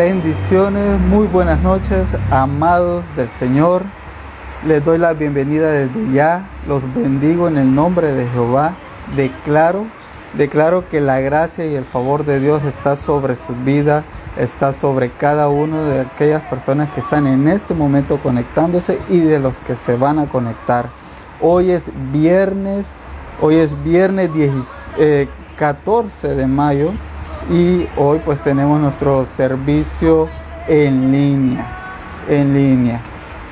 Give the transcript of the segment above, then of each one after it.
Bendiciones, muy buenas noches, amados del Señor. Les doy la bienvenida desde ya. Los bendigo en el nombre de Jehová. Declaro, declaro que la gracia y el favor de Dios está sobre su vida, está sobre cada uno de aquellas personas que están en este momento conectándose y de los que se van a conectar. Hoy es viernes, hoy es viernes 14 eh, de mayo y hoy pues tenemos nuestro servicio en línea. En línea.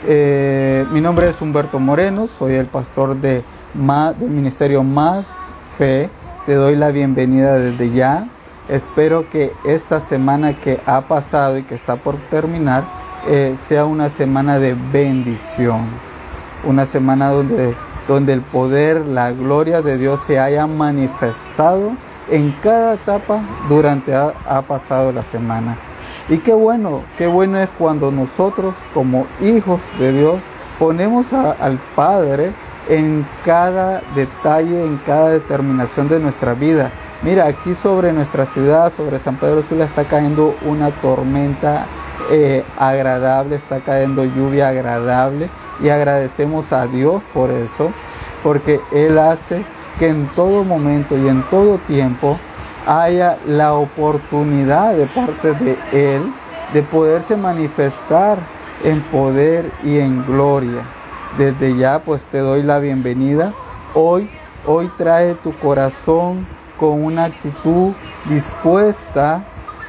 Eh, mi nombre es Humberto Moreno, soy el pastor de del Ministerio Más Fe. Te doy la bienvenida desde ya. Espero que esta semana que ha pasado y que está por terminar eh, sea una semana de bendición. Una semana donde, donde el poder, la gloria de Dios se haya manifestado en cada etapa durante ha, pasado la semana. Y qué bueno, qué bueno es cuando nosotros como hijos de Dios ponemos al Padre en cada detalle, en cada determinación de nuestra vida. Mira, aquí sobre nuestra ciudad, sobre San Pedro Sula, está cayendo una tormenta eh, agradable, está cayendo lluvia agradable y agradecemos a Dios por eso, porque Él hace que en todo momento y en todo tiempo haya la oportunidad de parte de Él de poderse manifestar en poder y en gloria. Desde ya pues te doy la bienvenida. Hoy, hoy trae tu corazón con una actitud dispuesta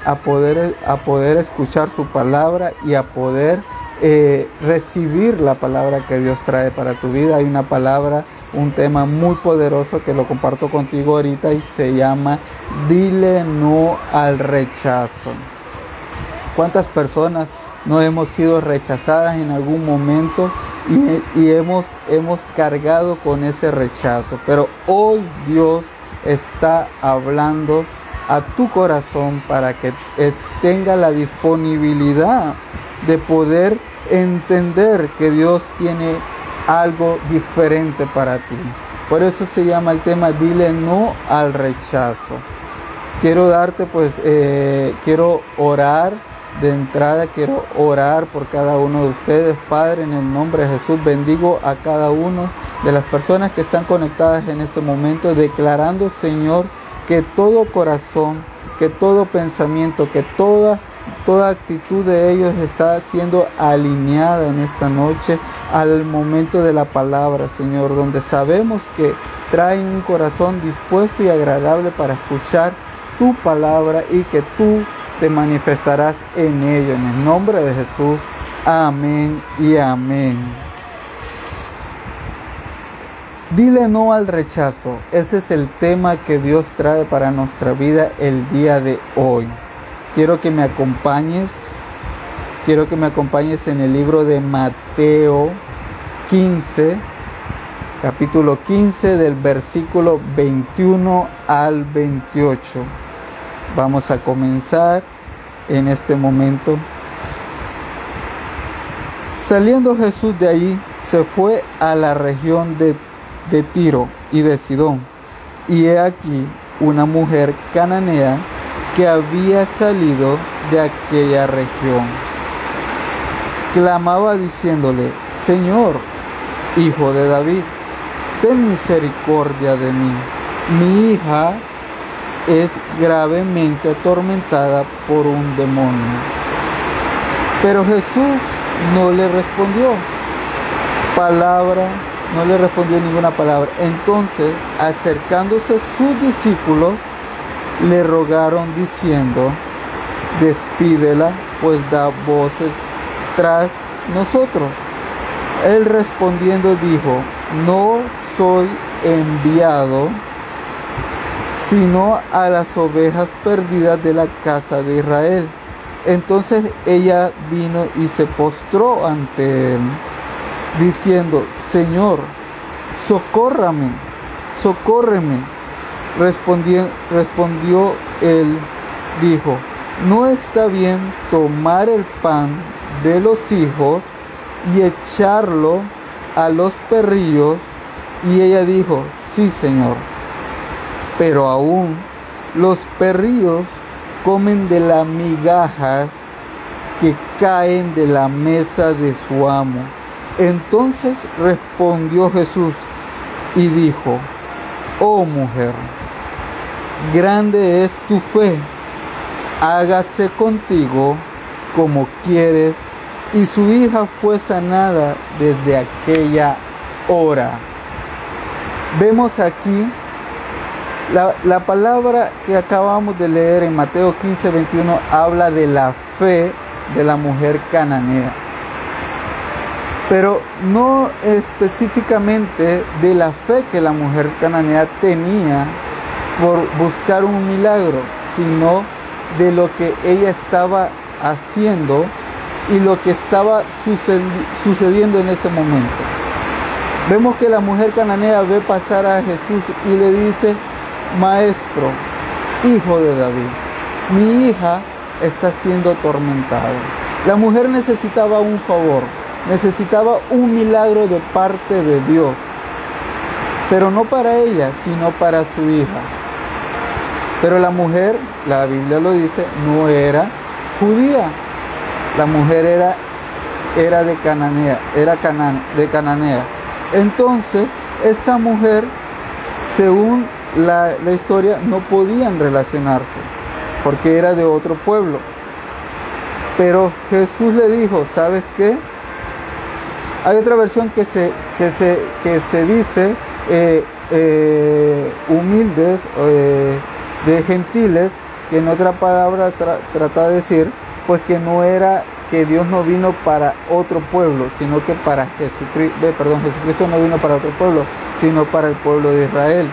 a poder, a poder escuchar su palabra y a poder eh, recibir la palabra que Dios trae para tu vida. Hay una palabra, un tema muy poderoso que lo comparto contigo ahorita y se llama Dile no al rechazo. ¿Cuántas personas no hemos sido rechazadas en algún momento y, y hemos, hemos cargado con ese rechazo? Pero hoy Dios está hablando a tu corazón para que tenga la disponibilidad de poder entender que Dios tiene algo diferente para ti. Por eso se llama el tema dile no al rechazo. Quiero darte pues, eh, quiero orar de entrada, quiero orar por cada uno de ustedes. Padre, en el nombre de Jesús, bendigo a cada uno de las personas que están conectadas en este momento, declarando, Señor, que todo corazón, que todo pensamiento, que toda toda actitud de ellos está siendo alineada en esta noche al momento de la palabra, Señor, donde sabemos que traen un corazón dispuesto y agradable para escuchar tu palabra y que tú te manifestarás en ello. En el nombre de Jesús. Amén y amén. Dile no al rechazo. Ese es el tema que Dios trae para nuestra vida el día de hoy quiero que me acompañes, quiero que me acompañes en el libro de Mateo 15, capítulo 15 del versículo 21 al 28. Vamos a comenzar en este momento. Saliendo Jesús de ahí, se fue a la región de, de Tiro y de Sidón. Y he aquí una mujer cananea que había salido de aquella región. Clamaba diciéndole, Señor, hijo de David, ten misericordia de mí. Mi hija es gravemente atormentada por un demonio. Pero Jesús no le respondió palabra, no le respondió ninguna palabra. Entonces, acercándose sus discípulos, le rogaron diciendo, despídela, pues da voces tras nosotros. Él respondiendo dijo, no soy enviado sino a las ovejas perdidas de la casa de Israel. Entonces ella vino y se postró ante él, diciendo, Señor, socórrame, socórreme. Respondió, respondió él, dijo, no está bien tomar el pan de los hijos y echarlo a los perrillos. Y ella dijo, sí, Señor. Pero aún los perrillos comen de las migajas que caen de la mesa de su amo. Entonces respondió Jesús y dijo, oh mujer, grande es tu fe, hágase contigo como quieres. Y su hija fue sanada desde aquella hora. Vemos aquí la, palabra que acabamos de leer en Mateo 15, 21 habla de la fe de la mujer cananea. Pero no específicamente de la fe que la mujer cananea tenía por buscar un milagro, sino de lo que ella estaba haciendo y lo que estaba sucediendo en ese momento. Vemos que la mujer cananea ve pasar a Jesús y le dice, Maestro, hijo de David, mi hija está siendo atormentada. La mujer necesitaba un favor, necesitaba un milagro de parte de Dios, pero no para ella, sino para su hija. Pero la mujer, la Biblia lo dice, no era judía. La mujer era, era de Cananea, era de Cananea. Entonces, esta mujer, según la, historia no podían relacionarse porque era de otro pueblo. Pero Jesús le dijo, ¿sabes qué? Hay otra versión que se, que se, que se dice eh, eh, humildes, eh, de gentiles, que en otra palabra trata de decir, pues que no era que Dios no vino para otro pueblo, sino que para Jesucristo, perdón, Jesucristo no vino para otro pueblo, sino para el pueblo de Israel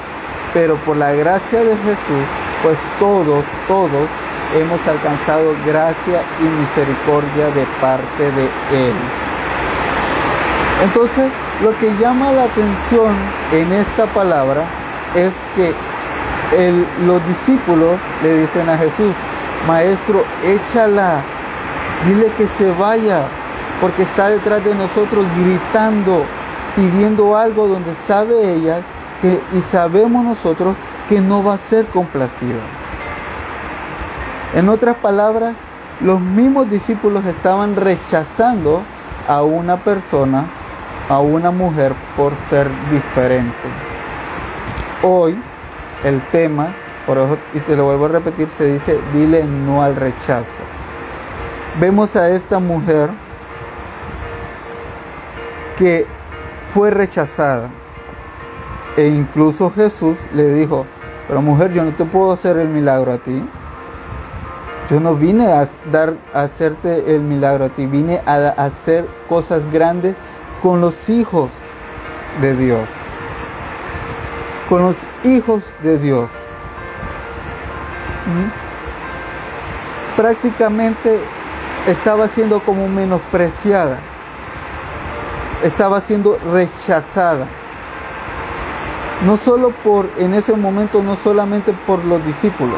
pero por la gracia de Jesús, pues todos, todos hemos alcanzado gracia y misericordia de parte de Él. Entonces, lo que llama la atención en esta palabra es que los discípulos le dicen a Jesús, Maestro, échala, dile que se vaya, porque está detrás de nosotros gritando, pidiendo algo donde sabe ella y sabemos nosotros que no va a ser complacido. En otras palabras, los mismos discípulos estaban rechazando a una persona, a una mujer por ser diferente. Hoy el tema, por eso, y te lo vuelvo a repetir, se dice, dile no al rechazo. Vemos a esta mujer que fue rechazada e incluso Jesús le dijo, pero mujer, yo no te puedo hacer el milagro a ti. Yo no vine a, dar, a hacerte el milagro a ti, vine a hacer cosas grandes con los hijos de Dios. Con los hijos de Dios. ¿Mm? Prácticamente estaba siendo como menospreciada. Estaba siendo rechazada no solo por, en ese momento, no solamente por los discípulos,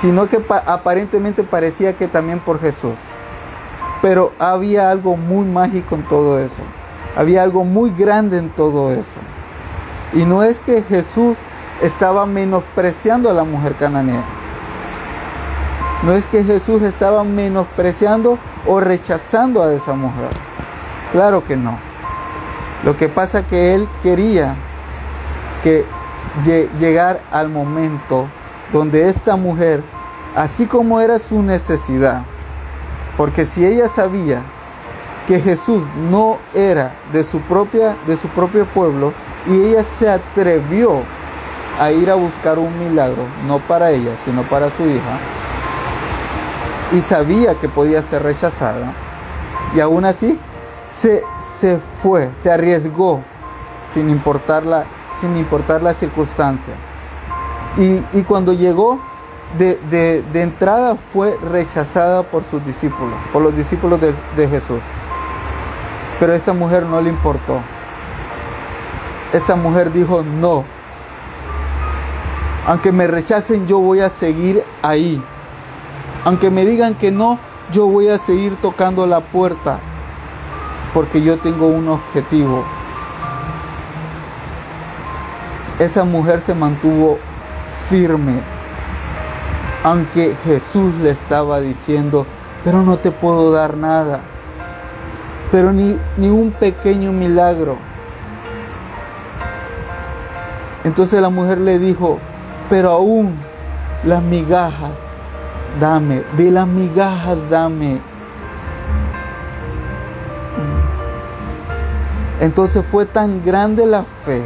sino que aparentemente parecía que también por Jesús. Pero había algo muy mágico en todo eso. Había algo muy grande en todo eso. Y no es que Jesús estaba menospreciando a la mujer cananea. No es que Jesús estaba menospreciando o rechazando a esa mujer. Claro que no. Lo que pasa es que él quería que llegar al momento donde esta mujer, así como era su necesidad, porque si ella sabía que Jesús no era de su propia de su propio pueblo y ella se atrevió a ir a buscar un milagro, no para ella, sino para su hija, y sabía que podía ser rechazada, y aún así se, se fue, se arriesgó sin importar la, sin importar la circunstancia. Y, cuando llegó de, entrada fue rechazada por sus discípulos, por los discípulos de, de Jesús. Pero esta mujer no le importó. Esta mujer dijo, no, aunque me rechacen, yo voy a seguir ahí. Aunque me digan que no, yo voy a seguir tocando la puerta porque yo tengo un objetivo. Esa mujer se mantuvo firme, aunque Jesús le estaba diciendo pero no te puedo dar nada. Pero ni, ni un pequeño milagro. Entonces la mujer le dijo, pero aún las migajas, dame, de las migajas, dame. Entonces fue tan grande la fe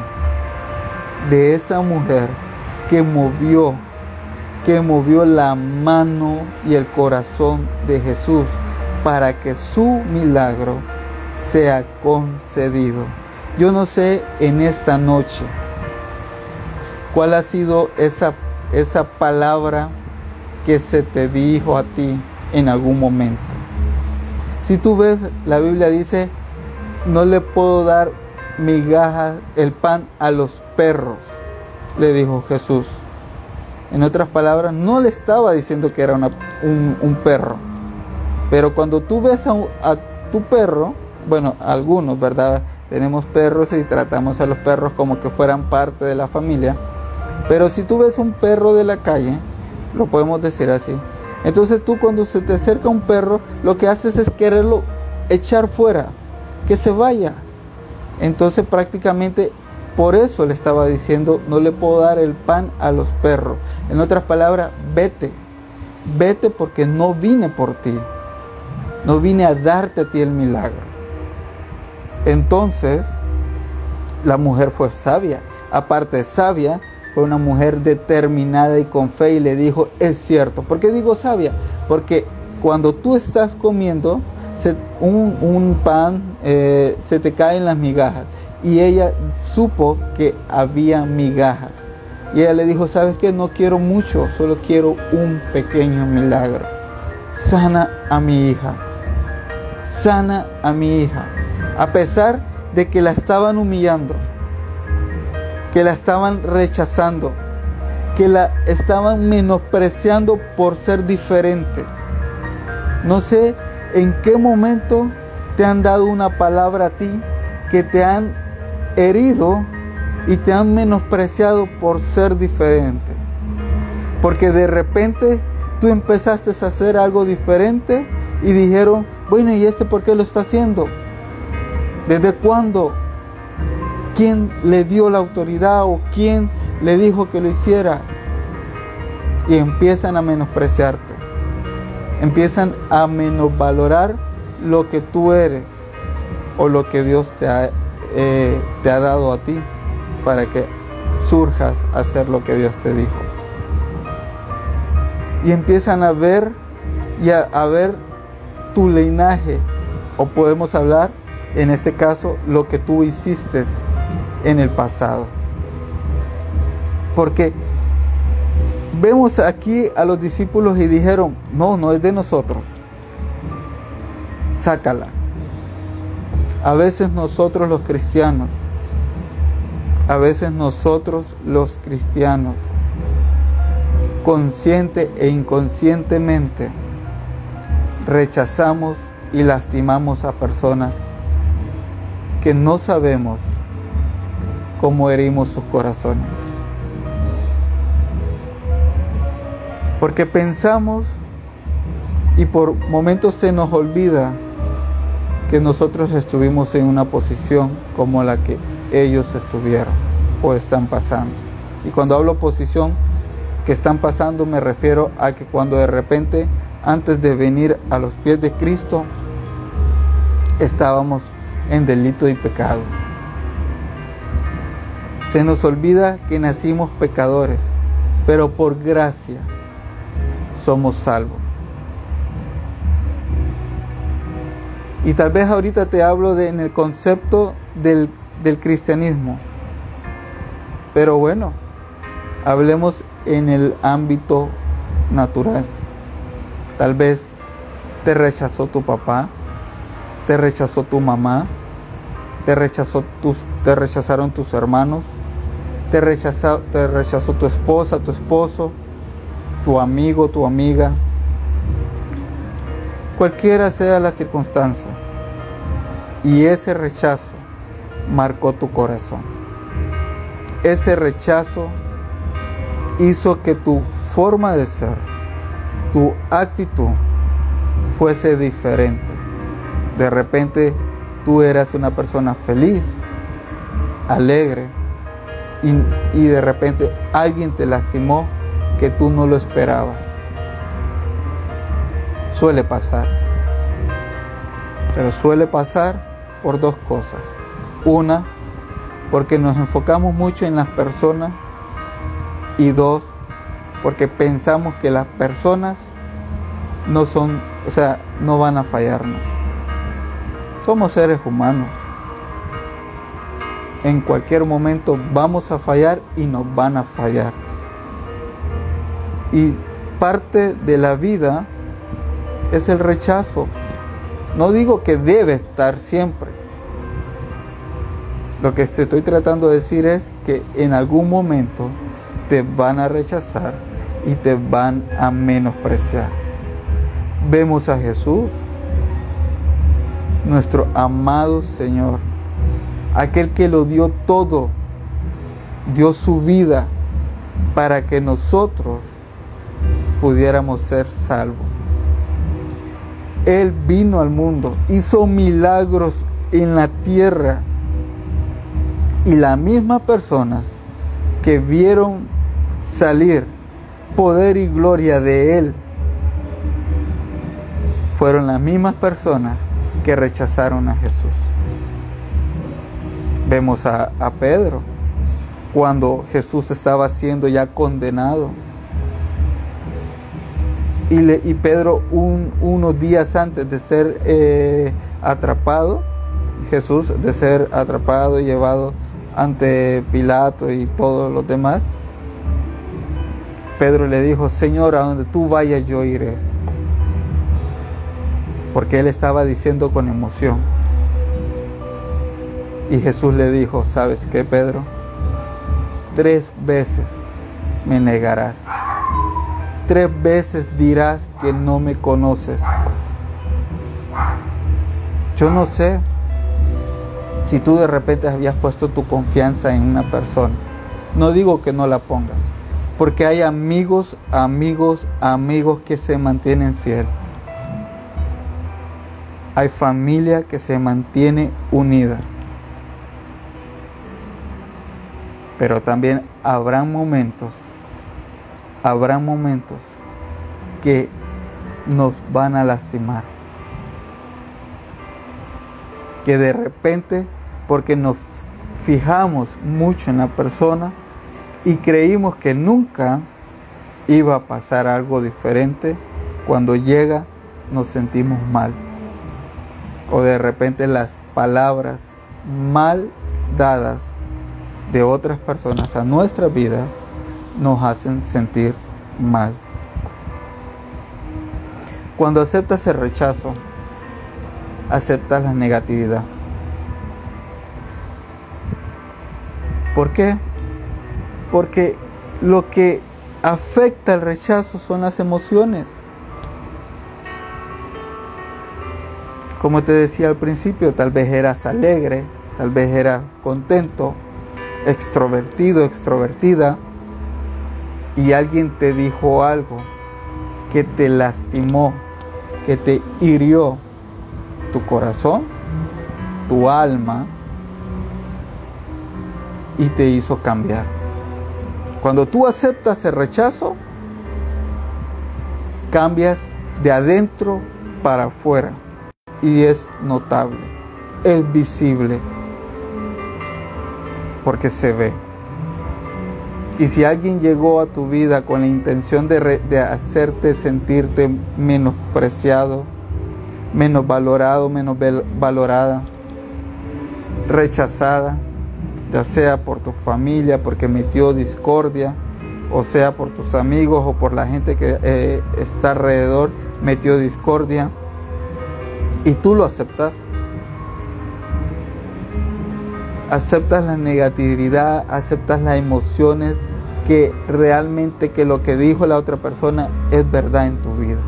de esa mujer que movió, que movió la mano y el corazón de Jesús para que su milagro sea concedido. Yo no sé en esta noche cuál ha sido esa, esa palabra que se te dijo a ti en algún momento. Si tú ves, la Biblia dice, no le puedo dar migajas, el pan a los perros, le dijo Jesús. En otras palabras, no le estaba diciendo que era un, perro. Pero cuando tú ves a tu perro, bueno, algunos, ¿verdad? Tenemos perros y tratamos a los perros como que fueran parte de la familia. Pero si tú ves un perro de la calle, lo podemos decir así. Entonces tú cuando se te acerca un perro, lo que haces es quererlo echar fuera, que se vaya. Entonces prácticamente por eso le estaba diciendo, no le puedo dar el pan a los perros. En otras palabras, vete. Vete porque no vine por ti. No vine a darte a ti el milagro. Entonces, la mujer fue sabia. Aparte de sabia, fue una mujer determinada y con fe y le dijo, es cierto. ¿Por qué digo sabia? Porque cuando tú estás comiendo un, pan, eh, se te caen las migajas. Y ella supo que había migajas. Y ella le dijo, ¿sabes qué? No quiero mucho, solo quiero un pequeño milagro. Sana a mi hija. Sana a mi hija. A pesar de que la estaban humillando que la estaban rechazando, que la estaban menospreciando por ser diferente. No sé en qué momento te han dado una palabra a ti que te han herido y te han menospreciado por ser diferente. Porque de repente tú empezaste a hacer algo diferente y dijeron, bueno, ¿y este por qué lo está haciendo? ¿Desde cuándo? Quién le dio la autoridad o quién le dijo que lo hiciera. Y empiezan a menospreciarte. Empiezan a menosvalorar lo que tú eres o lo que Dios te ha, eh, te ha dado a ti para que surjas a hacer lo que Dios te dijo. Y empiezan a ver y a, a ver tu linaje, o podemos hablar en este caso lo que tú hiciste en el pasado. Porque vemos aquí a los discípulos y dijeron, no, no es de nosotros. Sácala. A veces nosotros los cristianos, a veces nosotros los cristianos, consciente e inconscientemente, rechazamos y lastimamos a personas que no sabemos cómo herimos sus corazones. Porque pensamos y por momentos se nos olvida que nosotros estuvimos en una posición como la que ellos estuvieron o están pasando. Y cuando hablo posición que están pasando me refiero a que cuando de repente antes de venir a los pies de Cristo estábamos en delito y pecado. Se nos olvida que nacimos pecadores, pero por gracia somos salvos. Y tal vez ahorita te hablo en el concepto del, del cristianismo. Pero bueno, hablemos en el ámbito natural. Tal vez te rechazó tu papá, te rechazó tu mamá, te, rechazó tus, te rechazaron tus hermanos, te rechazó, te rechazó tu esposa, tu esposo, tu amigo, tu amiga, cualquiera sea la circunstancia. Y ese rechazo marcó tu corazón. Ese rechazo hizo que tu forma de ser, tu actitud, fuese diferente. De repente tú eras una persona feliz, alegre, y, de repente alguien te lastimó que tú no lo esperabas. Suele pasar. Pero suele pasar por dos cosas. Una, porque nos enfocamos mucho en las personas. Y dos, porque pensamos que las personas no son, o sea, no van a fallarnos. Somos seres humanos. En cualquier momento vamos a fallar y nos van a fallar. Y parte de la vida es el rechazo. No digo que debe estar siempre. Lo que estoy tratando de decir es que en algún momento te van a rechazar y te van a menospreciar. Vemos a Jesús, nuestro amado Señor, aquel que lo dio todo, dio su vida para que nosotros pudiéramos ser salvos. Él vino al mundo, hizo milagros en la tierra y las mismas personas que vieron salir poder y gloria de Él fueron las mismas personas que rechazaron a Jesús. Vemos a, a Pedro cuando Jesús estaba siendo ya condenado y, Pedro unos días antes de ser eh, atrapado, Jesús de ser atrapado y llevado ante Pilato y todos los demás, Pedro le dijo, Señor, a donde tú vayas yo iré. Porque él estaba diciendo con emoción. Y Jesús le dijo, ¿sabes qué, Pedro? Tres veces me negarás tres veces dirás que no me conoces. Yo no sé si tú de repente habías puesto tu confianza en una persona. No digo que no la pongas, porque hay amigos, amigos, amigos que se mantienen fiel. Hay familia que se mantiene unida. Pero también habrán momentos habrá momentos que nos van a lastimar. Que de repente, porque nos fijamos mucho en la persona y creímos que nunca iba a pasar algo diferente, cuando llega nos sentimos mal. O de repente las palabras mal dadas de otras personas a nuestras vidas nos hacen sentir mal. Cuando aceptas el rechazo, aceptas la negatividad. ¿Por qué? Porque lo que afecta el rechazo son las emociones. Como te decía al principio, tal vez eras alegre, tal vez eras contento, extrovertido, extrovertida, y alguien te dijo algo que te lastimó, que te hirió tu corazón, tu alma y te hizo cambiar. Cuando tú aceptas el rechazo, cambias de adentro para afuera y es notable, es visible, porque se ve. Y si alguien llegó a tu vida con la intención de, hacerte sentirte menospreciado, menos valorado, menos valorada, rechazada, ya sea por tu familia, porque metió discordia, o sea por tus amigos o por la gente que eh, está alrededor, metió discordia, y tú lo aceptas, aceptas la negatividad, aceptas las emociones que realmente que lo que dijo la otra persona es verdad en tu vida.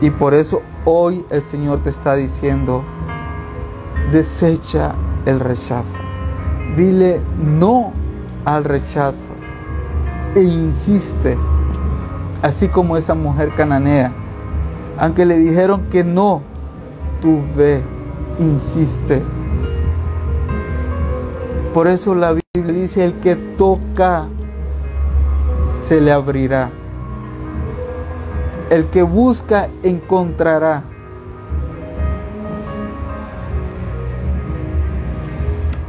Y por eso hoy el Señor te está diciendo, desecha el rechazo. Dile no al rechazo e insiste, así como esa mujer cananea Aunque le dijeron que no, tú ve, insiste. Por eso la Biblia dice, el que toca, se le abrirá. El que busca, encontrará.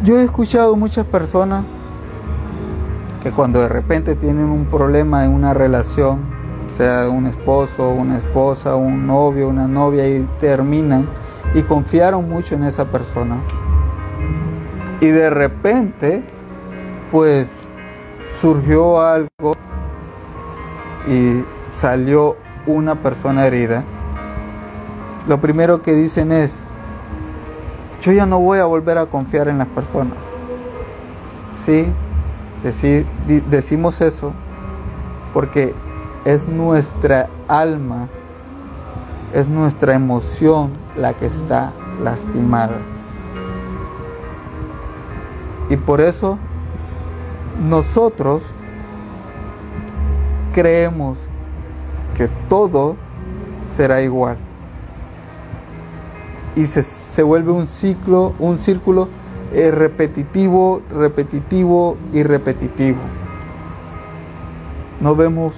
Yo he escuchado muchas personas que cuando de repente tienen un problema en una relación, sea un esposo, una esposa, un novio, una novia, y terminan y confiaron mucho en esa persona. Y de repente, pues surgió algo y salió una persona herida. Lo primero que dicen es, yo ya no voy a volver a confiar en las personas. Sí, decimos eso porque es nuestra alma, es nuestra emoción la que está lastimada. Y por eso nosotros creemos que todo será igual. Y se, se vuelve un ciclo, un círculo es repetitivo, repetitivo y repetitivo. No vemos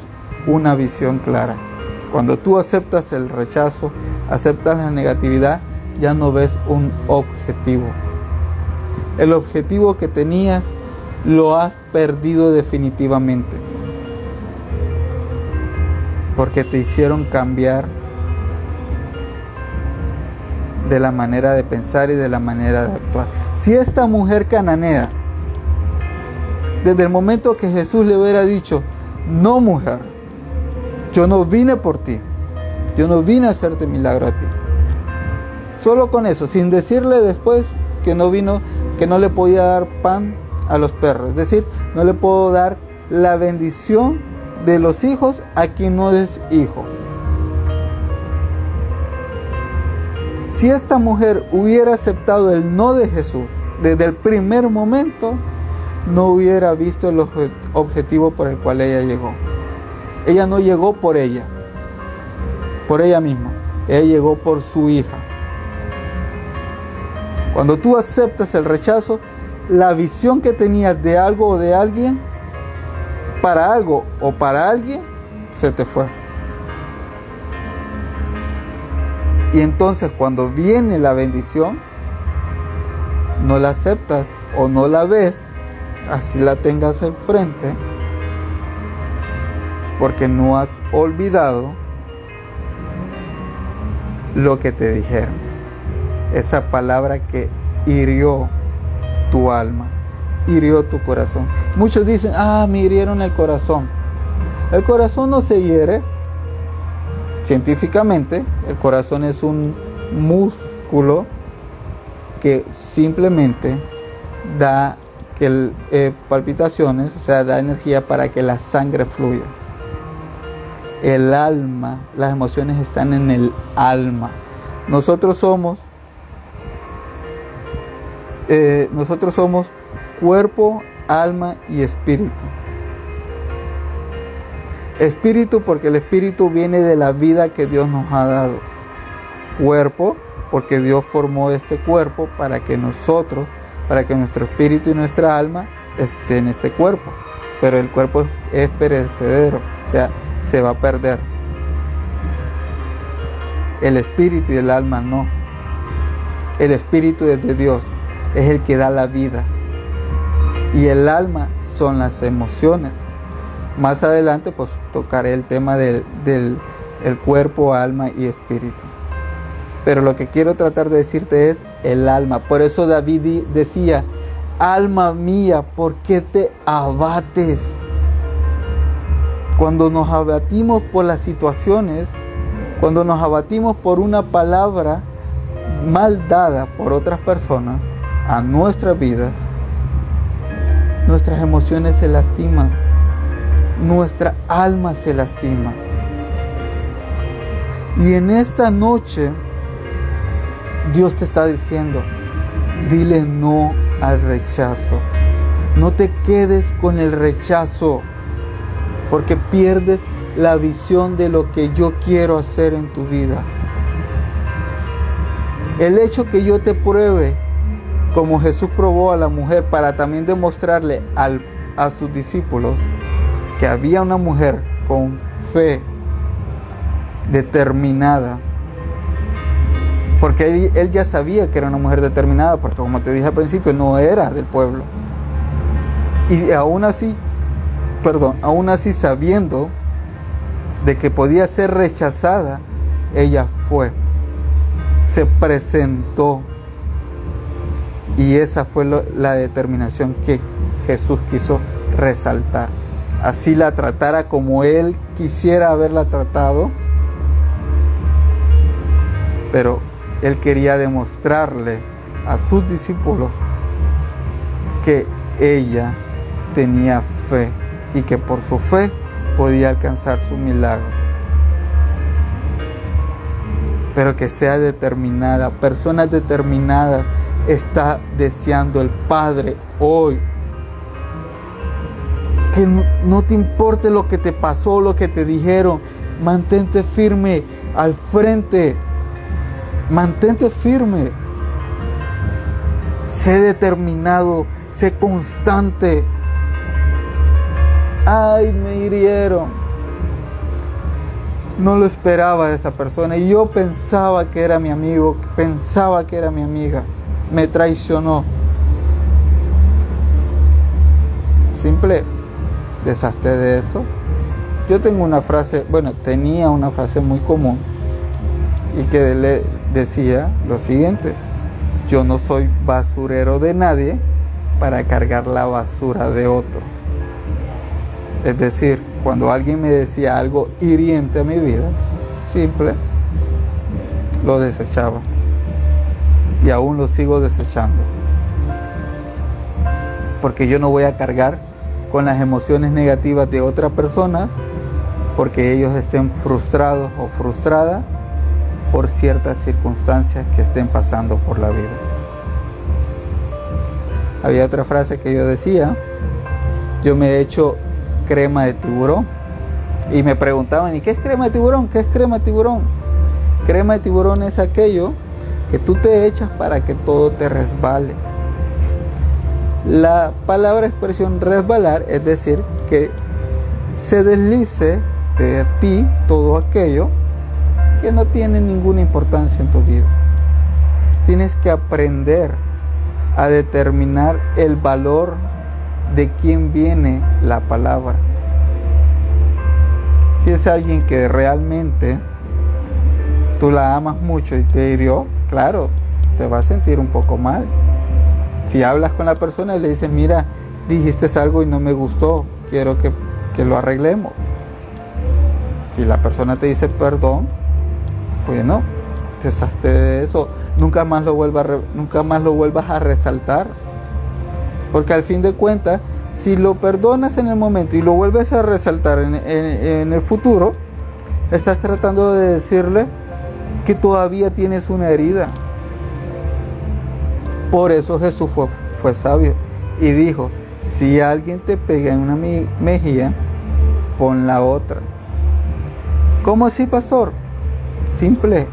una visión clara. Cuando tú aceptas el rechazo, aceptas la negatividad, ya no ves un objetivo. El objetivo que tenías lo has perdido definitivamente. Porque te hicieron cambiar de la manera de pensar y de la manera de actuar. Si esta mujer cananea, desde el momento que Jesús le hubiera dicho, no mujer, yo no vine por ti, yo no vine a hacerte milagro a ti. Solo con eso, sin decirle después que no vino, que no le podía dar pan a los perros. Es decir, no le puedo dar la bendición de los hijos a quien no es hijo. Si esta mujer hubiera aceptado el no de Jesús desde el primer momento, no hubiera visto el objetivo por el cual ella llegó. Ella no llegó por ella, por ella misma. Ella llegó por su hija. Cuando tú aceptas el rechazo, la visión que tenías de algo o de alguien, para algo o para alguien, se te fue. Y entonces cuando viene la bendición, no la aceptas o no la ves, así la tengas enfrente, porque no has olvidado lo que te dijeron. Esa palabra que hirió tu alma, hirió tu corazón. Muchos dicen, ah, me hirieron el corazón. El corazón no se hiere, Científicamente, el corazón es un músculo que simplemente da que eh, palpitaciones, o sea, da energía para que la sangre fluya. El alma, las emociones están en el alma. Nosotros somos, eh, nosotros somos cuerpo, alma y espíritu. Espíritu porque el espíritu viene de la vida que Dios nos ha dado. Cuerpo porque Dios formó este cuerpo para que nosotros, para que nuestro espíritu y nuestra alma estén en este cuerpo. Pero el cuerpo es perecedero, o sea, se va a perder. El espíritu y el alma no. El espíritu es de Dios, es el que da la vida. Y el alma son las emociones. Más adelante pues tocaré el tema del, el cuerpo, alma y espíritu. Pero lo que quiero tratar de decirte es el alma. Por eso David decía, alma mía, ¿por qué te abates? Cuando nos abatimos por las situaciones, cuando nos abatimos por una palabra mal dada por otras personas a nuestras vidas, nuestras emociones se lastiman nuestra alma se lastima. Y en esta noche Dios te está diciendo, dile no al rechazo. No te quedes con el rechazo, porque pierdes la visión de lo que yo quiero hacer en tu vida. El hecho que yo te pruebe, como Jesús probó a la mujer, para también demostrarle a sus discípulos que había una mujer con fe determinada. Porque él, él, ya sabía que era una mujer determinada, porque como te dije al principio, no era del pueblo. Y aún así, perdón, aún así sabiendo de que podía ser rechazada, ella fue se presentó. Y esa fue la determinación que Jesús quiso resaltar. Así la tratara como Él quisiera haberla tratado. Pero Él quería demostrarle a sus discípulos que ella tenía fe y que por su fe podía alcanzar su milagro pero que sea determinada. Personas determinadas está deseando el Padre hoy. Que no te importe lo que te pasó, lo que te dijeron. Mantente firme al frente. Mantente firme. Sé determinado, sé constante. Ay, me hirieron no lo esperaba esa persona y yo pensaba que era mi amigo, pensaba que era mi amiga, me traicionó. Simple, deshazte de eso. Yo tengo una frase, bueno, tenía una frase muy común y que le decía lo siguiente, yo no soy basurero de nadie para cargar la basura de otro. Es decir, cuando alguien me decía algo hiriente a mi vida, simple, lo desechaba. Y aún lo sigo desechando. Porque yo no voy a cargar con las emociones negativas de otra persona porque ellos estén frustrados o frustradas por ciertas circunstancias que estén pasando por la vida. Había otra frase que yo decía, yo me he hecho crema de tiburón. Y me preguntaban, ¿y qué es crema de tiburón? ¿Qué es crema de tiburón? Crema de tiburón es aquello que tú te echas para que todo te resbale. La palabra expresión resbalar es decir que se deslice de ti todo aquello que no tiene ninguna importancia en tu vida. Tienes que aprender a determinar el valor de quién viene la palabra. Si es alguien que realmente tú la amas mucho y te hirió, claro, te va a sentir un poco mal. Si hablas con la persona y le dices, mira, dijiste algo y no me gustó, quiero que, que lo arreglemos. Si la persona te dice perdón, pues no, deshazte de eso, nunca más lo, nunca más lo vuelvas a resaltar. Porque al fin de cuentas, si lo perdonas en el momento y lo vuelves a resaltar en, el futuro, estás tratando de decirle que todavía tienes una herida. Por eso Jesús fue, sabio y dijo, si alguien te pega en una mejilla, pon la otra. ¿Cómo así, pastor? Simple.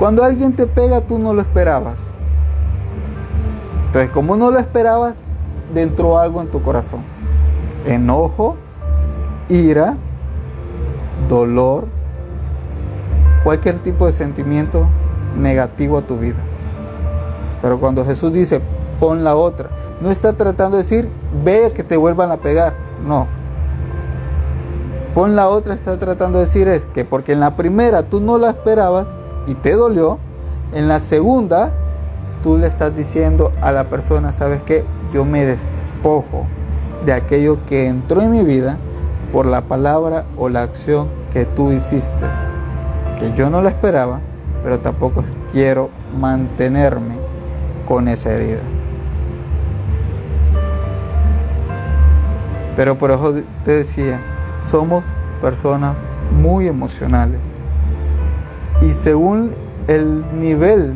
Cuando alguien te pega, tú no lo esperabas. Entonces, como no lo esperabas, dentro algo en tu corazón. Enojo, ira, dolor, cualquier tipo de sentimiento negativo a tu vida. Pero cuando Jesús dice, pon la otra, no está tratando de decir, ve que te vuelvan a pegar. No. Pon la otra, está tratando de decir es que porque en la primera tú no la esperabas y te dolió, en la segunda tú le estás diciendo a la persona, ¿sabes qué? Yo me despojo de aquello que entró en mi vida por la palabra o la acción que tú hiciste, que yo no la esperaba, pero tampoco quiero mantenerme con esa herida. Pero por eso te decía, somos personas muy emocionales. Y según el nivel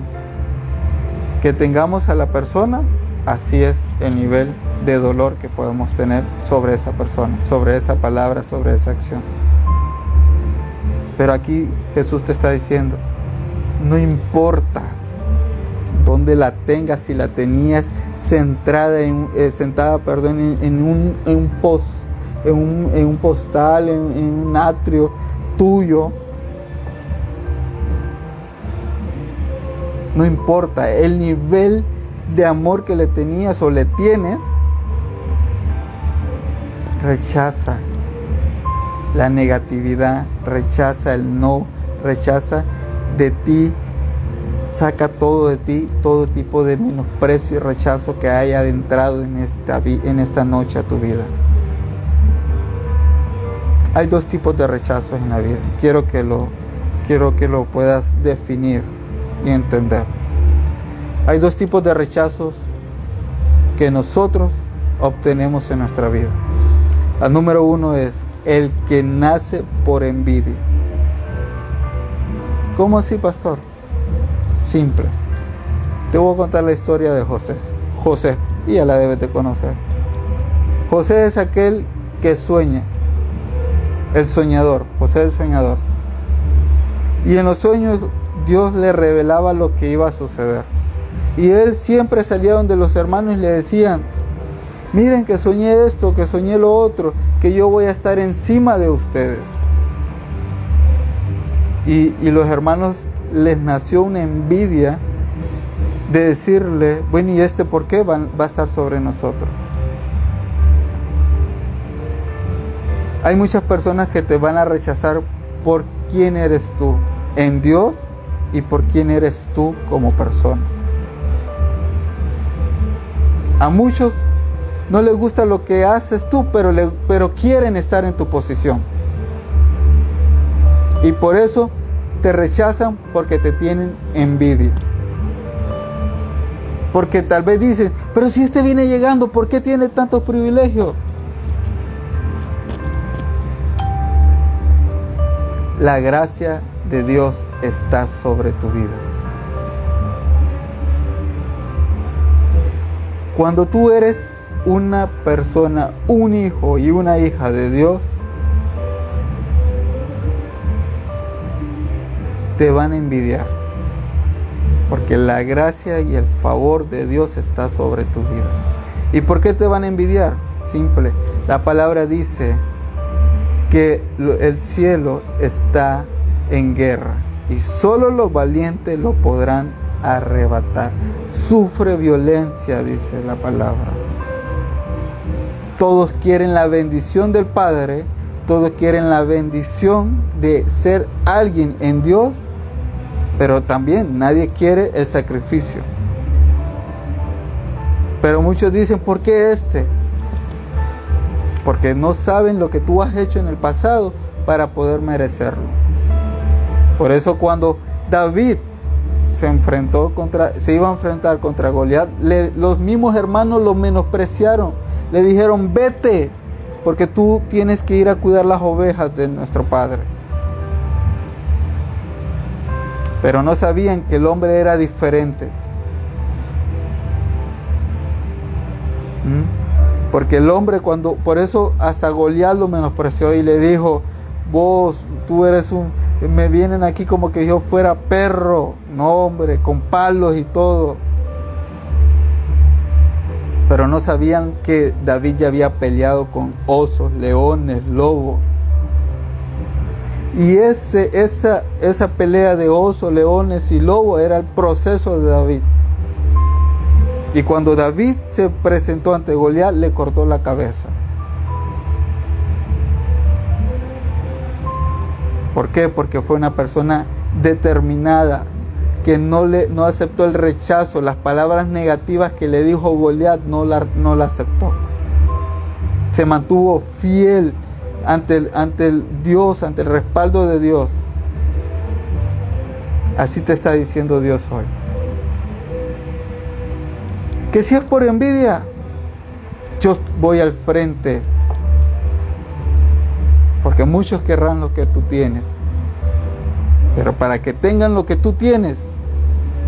que tengamos a la persona, así es el nivel de dolor que podemos tener sobre esa persona, sobre esa palabra, sobre esa acción. Pero aquí Jesús te está diciendo, no importa dónde la tengas, si la tenías centrada en, eh, sentada perdón, en, un, en, post, en, un, postal, en, un atrio tuyo. No importa el nivel de amor que le tenías o le tienes, rechaza la negatividad, rechaza el no, rechaza de ti Saca todo de ti, todo tipo de menosprecio y rechazo que haya adentrado en esta, en esta noche a tu vida. Hay dos tipos de rechazos en la vida. Quiero que lo, quiero que lo puedas definir y entender. Hay dos tipos de rechazos que nosotros obtenemos en nuestra vida. La número uno es el que nace por envidia. ¿Cómo así, pastor? Simple. Te voy a contar la historia de José. José, y ya la debes de conocer. José es aquel que sueña, el soñador, José el soñador. Y en los sueños Dios le revelaba lo que iba a suceder. Y él siempre salía donde los hermanos le decían, miren que soñé esto, que soñé lo otro, que yo voy a estar encima de ustedes. Y, y los hermanos les nació una envidia de decirle, bueno, ¿y este por qué va, va a estar sobre nosotros? Hay muchas personas que te van a rechazar por quién eres tú en Dios y por quién eres tú como persona. A muchos no les gusta lo que haces tú, pero, pero quieren estar en tu posición. Y por eso te rechazan porque te tienen envidia. Porque tal vez dicen, pero si este viene llegando, ¿por qué tiene tantos privilegios? La gracia de Dios está sobre tu vida. Cuando tú eres una persona, un hijo y una hija de Dios, te van a envidiar. Porque la gracia y el favor de Dios está sobre tu vida. ¿Y por qué te van a envidiar? Simple. La palabra dice que el cielo está en guerra y solo los valientes lo podrán arrebatar. Sufre violencia, dice la palabra. Todos quieren la bendición del Padre, todos quieren la bendición de ser alguien en Dios, pero también nadie quiere el sacrificio. Pero muchos dicen, ¿por qué este? Porque no saben lo que tú has hecho en el pasado para poder merecerlo. Por eso cuando David se enfrentó contra, se iba a enfrentar contra Goliat, los mismos hermanos lo menospreciaron. Le dijeron, vete, porque tú tienes que ir a cuidar las ovejas de nuestro padre. pero no sabían que el hombre era diferente. ¿Mm? Porque el hombre cuando, por eso hasta Goliat lo menospreció y le dijo, vos, tú eres un, me vienen aquí como que yo fuera perro, no hombre, con palos y todo. Pero no sabían que David ya había peleado con osos, leones, lobos. Y ese, esa, esa pelea de osos, leones y lobos era el proceso de David. Y cuando David se presentó ante Goliat, le cortó la cabeza. ¿Por qué? Porque fue una persona determinada, que no, le, no aceptó el rechazo, las palabras negativas que le dijo Goliat no la, no la aceptó. Se mantuvo fiel ante el, ante el Dios, ante el respaldo de Dios. Así te está diciendo Dios hoy. Que si es por envidia, yo voy al frente. Porque muchos querrán lo que tú tienes. Pero para que tengan lo que tú tienes,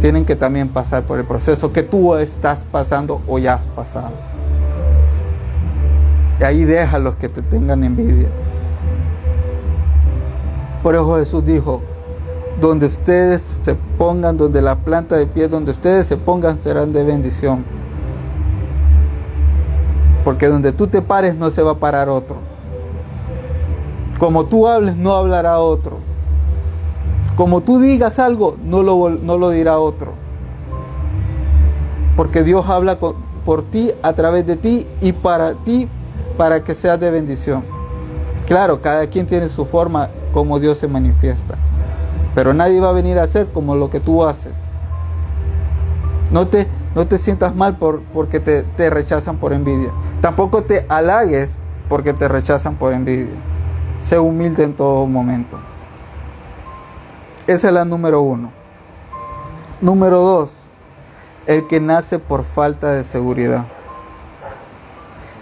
tienen que también pasar por el proceso que tú estás pasando o ya has pasado. Y ahí deja los que te tengan envidia. Por eso Jesús dijo, donde ustedes se pongan, donde la planta de pie, donde ustedes se pongan, serán de bendición. Porque donde tú te pares no se va a parar otro. Como tú hables, no hablará otro. Como tú digas algo, no lo, no lo dirá otro. Porque Dios habla por ti, a través de ti y para ti, para que seas de bendición. Claro, cada quien tiene su forma como Dios se manifiesta. Pero nadie va a venir a hacer como lo que tú haces. No te, no te sientas mal por, porque te, te rechazan por envidia. Tampoco te halagues porque te rechazan por envidia. Sé humilde en todo momento. Esa es la número uno. Número dos, el que nace por falta de seguridad.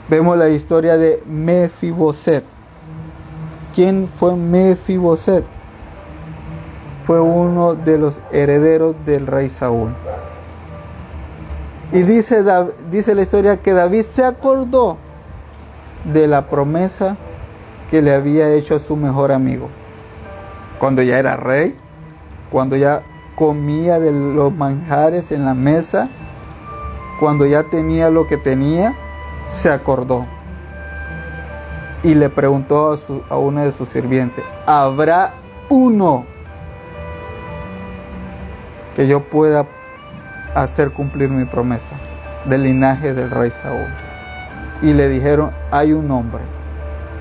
Vemos la historia de Mefiboset. ¿Quién fue Mefiboset? Fue uno de los herederos del rey Saúl. Y dice, dice la historia que David se acordó de la promesa que le había hecho a su mejor amigo. Cuando ya era rey, cuando ya comía de los manjares en la mesa, cuando ya tenía lo que tenía, se acordó y le preguntó a, uno de sus sirvientes, ¿habrá uno que yo pueda hacer cumplir mi promesa del linaje del rey Saúl? Y le dijeron, hay un hombre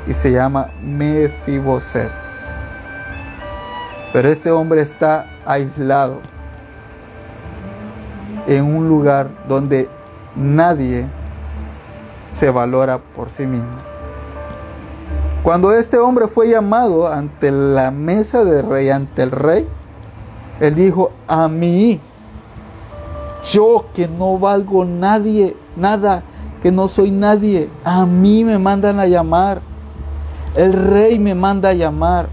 y se llama Mefiboset. Pero este hombre está aislado en un lugar donde nadie se valora por sí mismo. Cuando este hombre fue llamado ante la mesa del rey, ante el rey, él dijo, a mí, yo que no valgo nadie, nada, que no soy nadie, a mí me mandan a llamar. El rey me manda a llamar.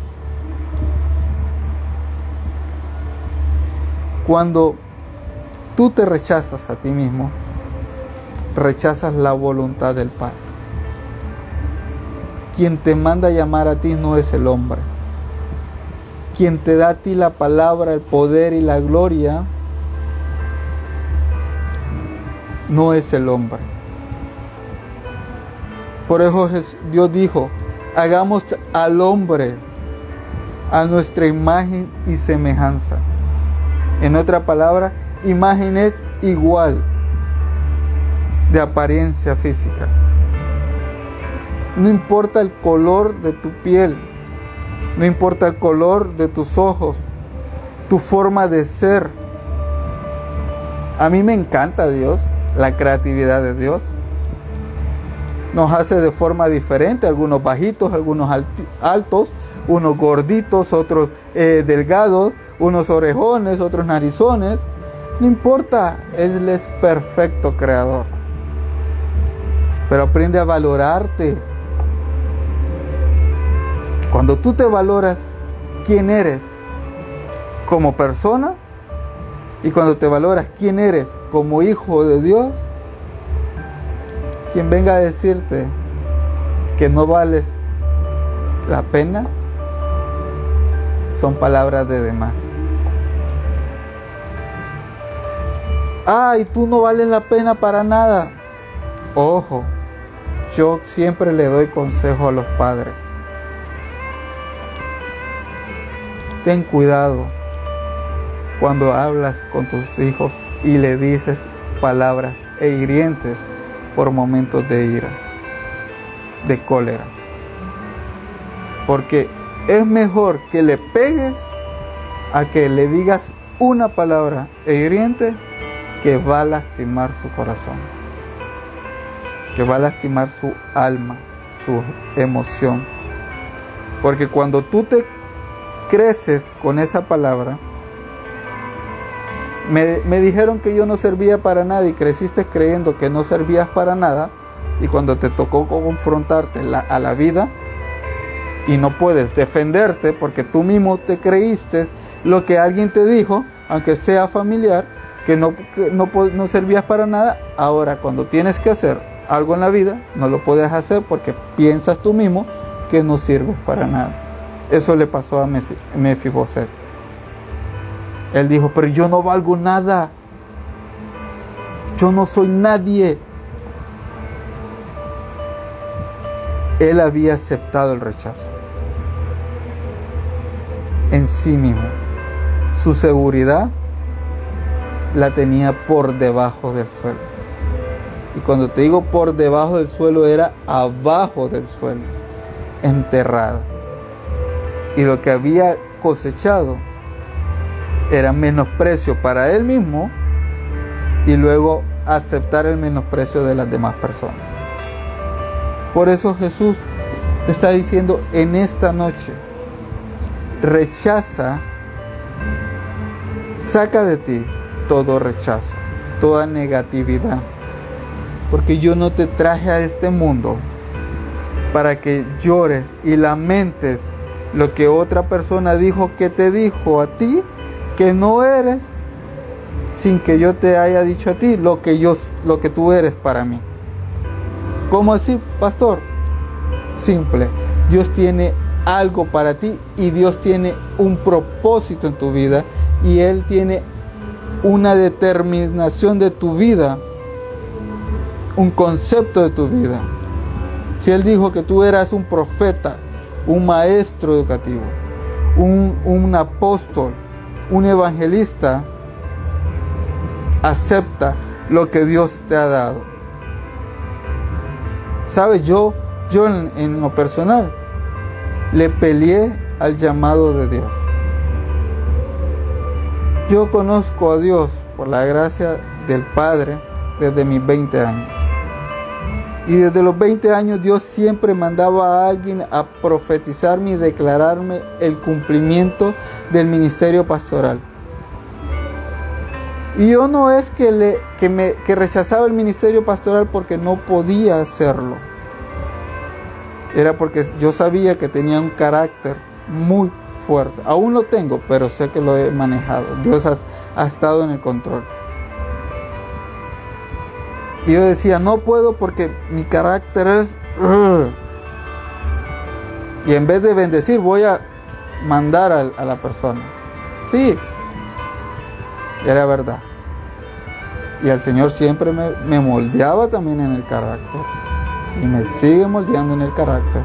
Cuando tú te rechazas a ti mismo, rechazas la voluntad del Padre. Quien te manda a llamar a ti no es el hombre. Quien te da a ti la palabra, el poder y la gloria no es el hombre. Por eso Dios dijo, hagamos al hombre a nuestra imagen y semejanza. En otra palabra, imagen es igual de apariencia física. No importa el color de tu piel, no importa el color de tus ojos, tu forma de ser. A mí me encanta Dios, la creatividad de Dios. Nos hace de forma diferente, algunos bajitos, algunos altos, unos gorditos, otros eh, delgados, unos orejones, otros narizones. No importa, Él es perfecto creador. Pero aprende a valorarte, cuando tú te valoras quién eres como persona y cuando te valoras quién eres como hijo de Dios, quien venga a decirte que no vales la pena, son palabras de demás. Ay, tú no vales la pena para nada. Ojo, yo siempre le doy consejo a los padres. ten cuidado cuando hablas con tus hijos y le dices palabras e hirientes por momentos de ira, de cólera. Porque es mejor que le pegues a que le digas una palabra e hiriente que va a lastimar su corazón, que va a lastimar su alma, su emoción. Porque cuando tú te creces con esa palabra, me, dijeron que yo no servía para nada y creciste creyendo que no servías para nada y cuando te tocó confrontarte a la vida y no puedes defenderte porque tú mismo te creíste lo que alguien te dijo, aunque sea familiar, que no, no, no servías para nada, ahora cuando tienes que hacer algo en la vida, no lo puedes hacer porque piensas tú mismo que no sirves para nada. Eso le pasó a Mefiboset. Él dijo, pero yo no valgo nada. Yo no soy nadie. Él había aceptado el rechazo en sí mismo. Su seguridad la tenía por debajo del suelo. Y cuando te digo por debajo del suelo, era abajo del suelo, enterrada. Y lo que había cosechado era menosprecio para él mismo y luego aceptar el menosprecio de las demás personas. Por eso Jesús te está diciendo en esta noche, rechaza, saca de ti todo rechazo, toda negatividad. Porque yo no te traje a este mundo para que llores y lamentes lo que otra persona dijo que te dijo a ti que no eres sin que yo te haya dicho a ti lo que yo lo que tú eres para mí. ¿Cómo así, pastor? Simple. Dios tiene algo para ti y Dios tiene un propósito en tu vida y Él tiene una determinación de tu vida, un concepto de tu vida. Si Él dijo que tú eras un profeta, un maestro educativo, un, un apóstol, un evangelista, acepta lo que Dios te ha dado. ¿Sabes? Yo, yo en, en lo personal, le peleé al llamado de Dios. Yo conozco a Dios por la gracia del Padre desde mis 20 años. Y desde los 20 años Dios siempre mandaba a alguien a profetizarme y declararme el cumplimiento del ministerio pastoral. Y yo no es que, le, que, me, que rechazaba el ministerio pastoral porque no podía hacerlo. Era porque yo sabía que tenía un carácter muy fuerte. Aún lo tengo, pero sé que lo he manejado. Dios ha, estado en el control. Y yo decía, no puedo porque mi carácter es... Y en vez de bendecir, voy a mandar a, la persona. Sí, era verdad. Y el Señor siempre me moldeaba también en el carácter. Y me sigue moldeando en el carácter.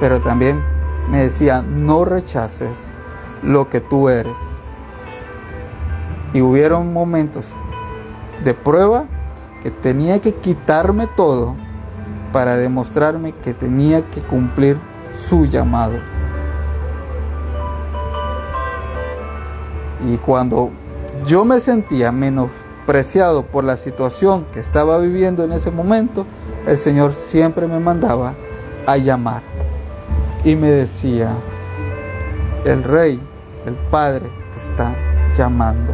Pero también me decía, no rechaces lo que tú eres. Y hubieron momentos de prueba que tenía que quitarme todo para demostrarme que tenía que cumplir su llamado. Y cuando yo me sentía por la situación que estaba viviendo en ese momento, el Señor siempre me mandaba a llamar. Y me decía, el Rey, el Padre te está llamando.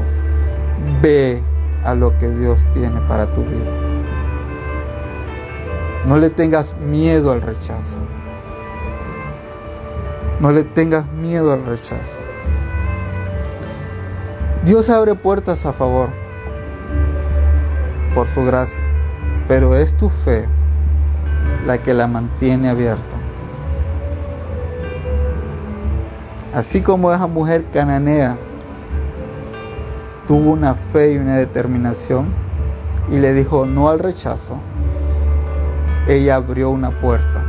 Ve a lo que Dios tiene para tu vida. No le tengas miedo al rechazo. No le tengas miedo al rechazo. Dios abre puertas a favor por su gracia, pero es tu fe la que la mantiene abierta. Así como esa mujer cananea tuvo una fe y una determinación y le dijo no al rechazo, ella abrió una puerta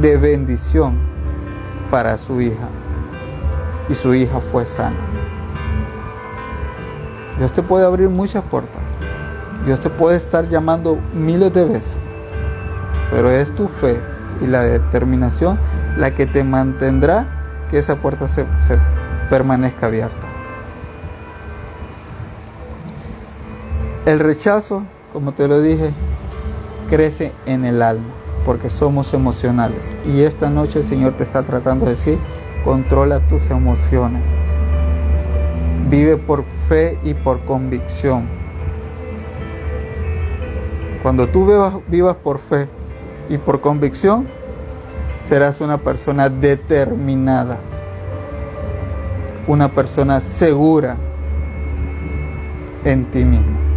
de bendición para su hija y su hija fue sana. Dios te puede abrir muchas puertas. Dios te puede estar llamando miles de veces. Pero es tu fe y la determinación la que te mantendrá que esa puerta se, permanezca abierta. El rechazo, como te lo dije, crece en el alma, porque somos emocionales. Y esta noche el Señor te está tratando de decir, controla tus emociones. Vive por fe y por convicción. Cuando tú vivas, por fe y por convicción, serás una persona determinada, una persona segura en ti mismo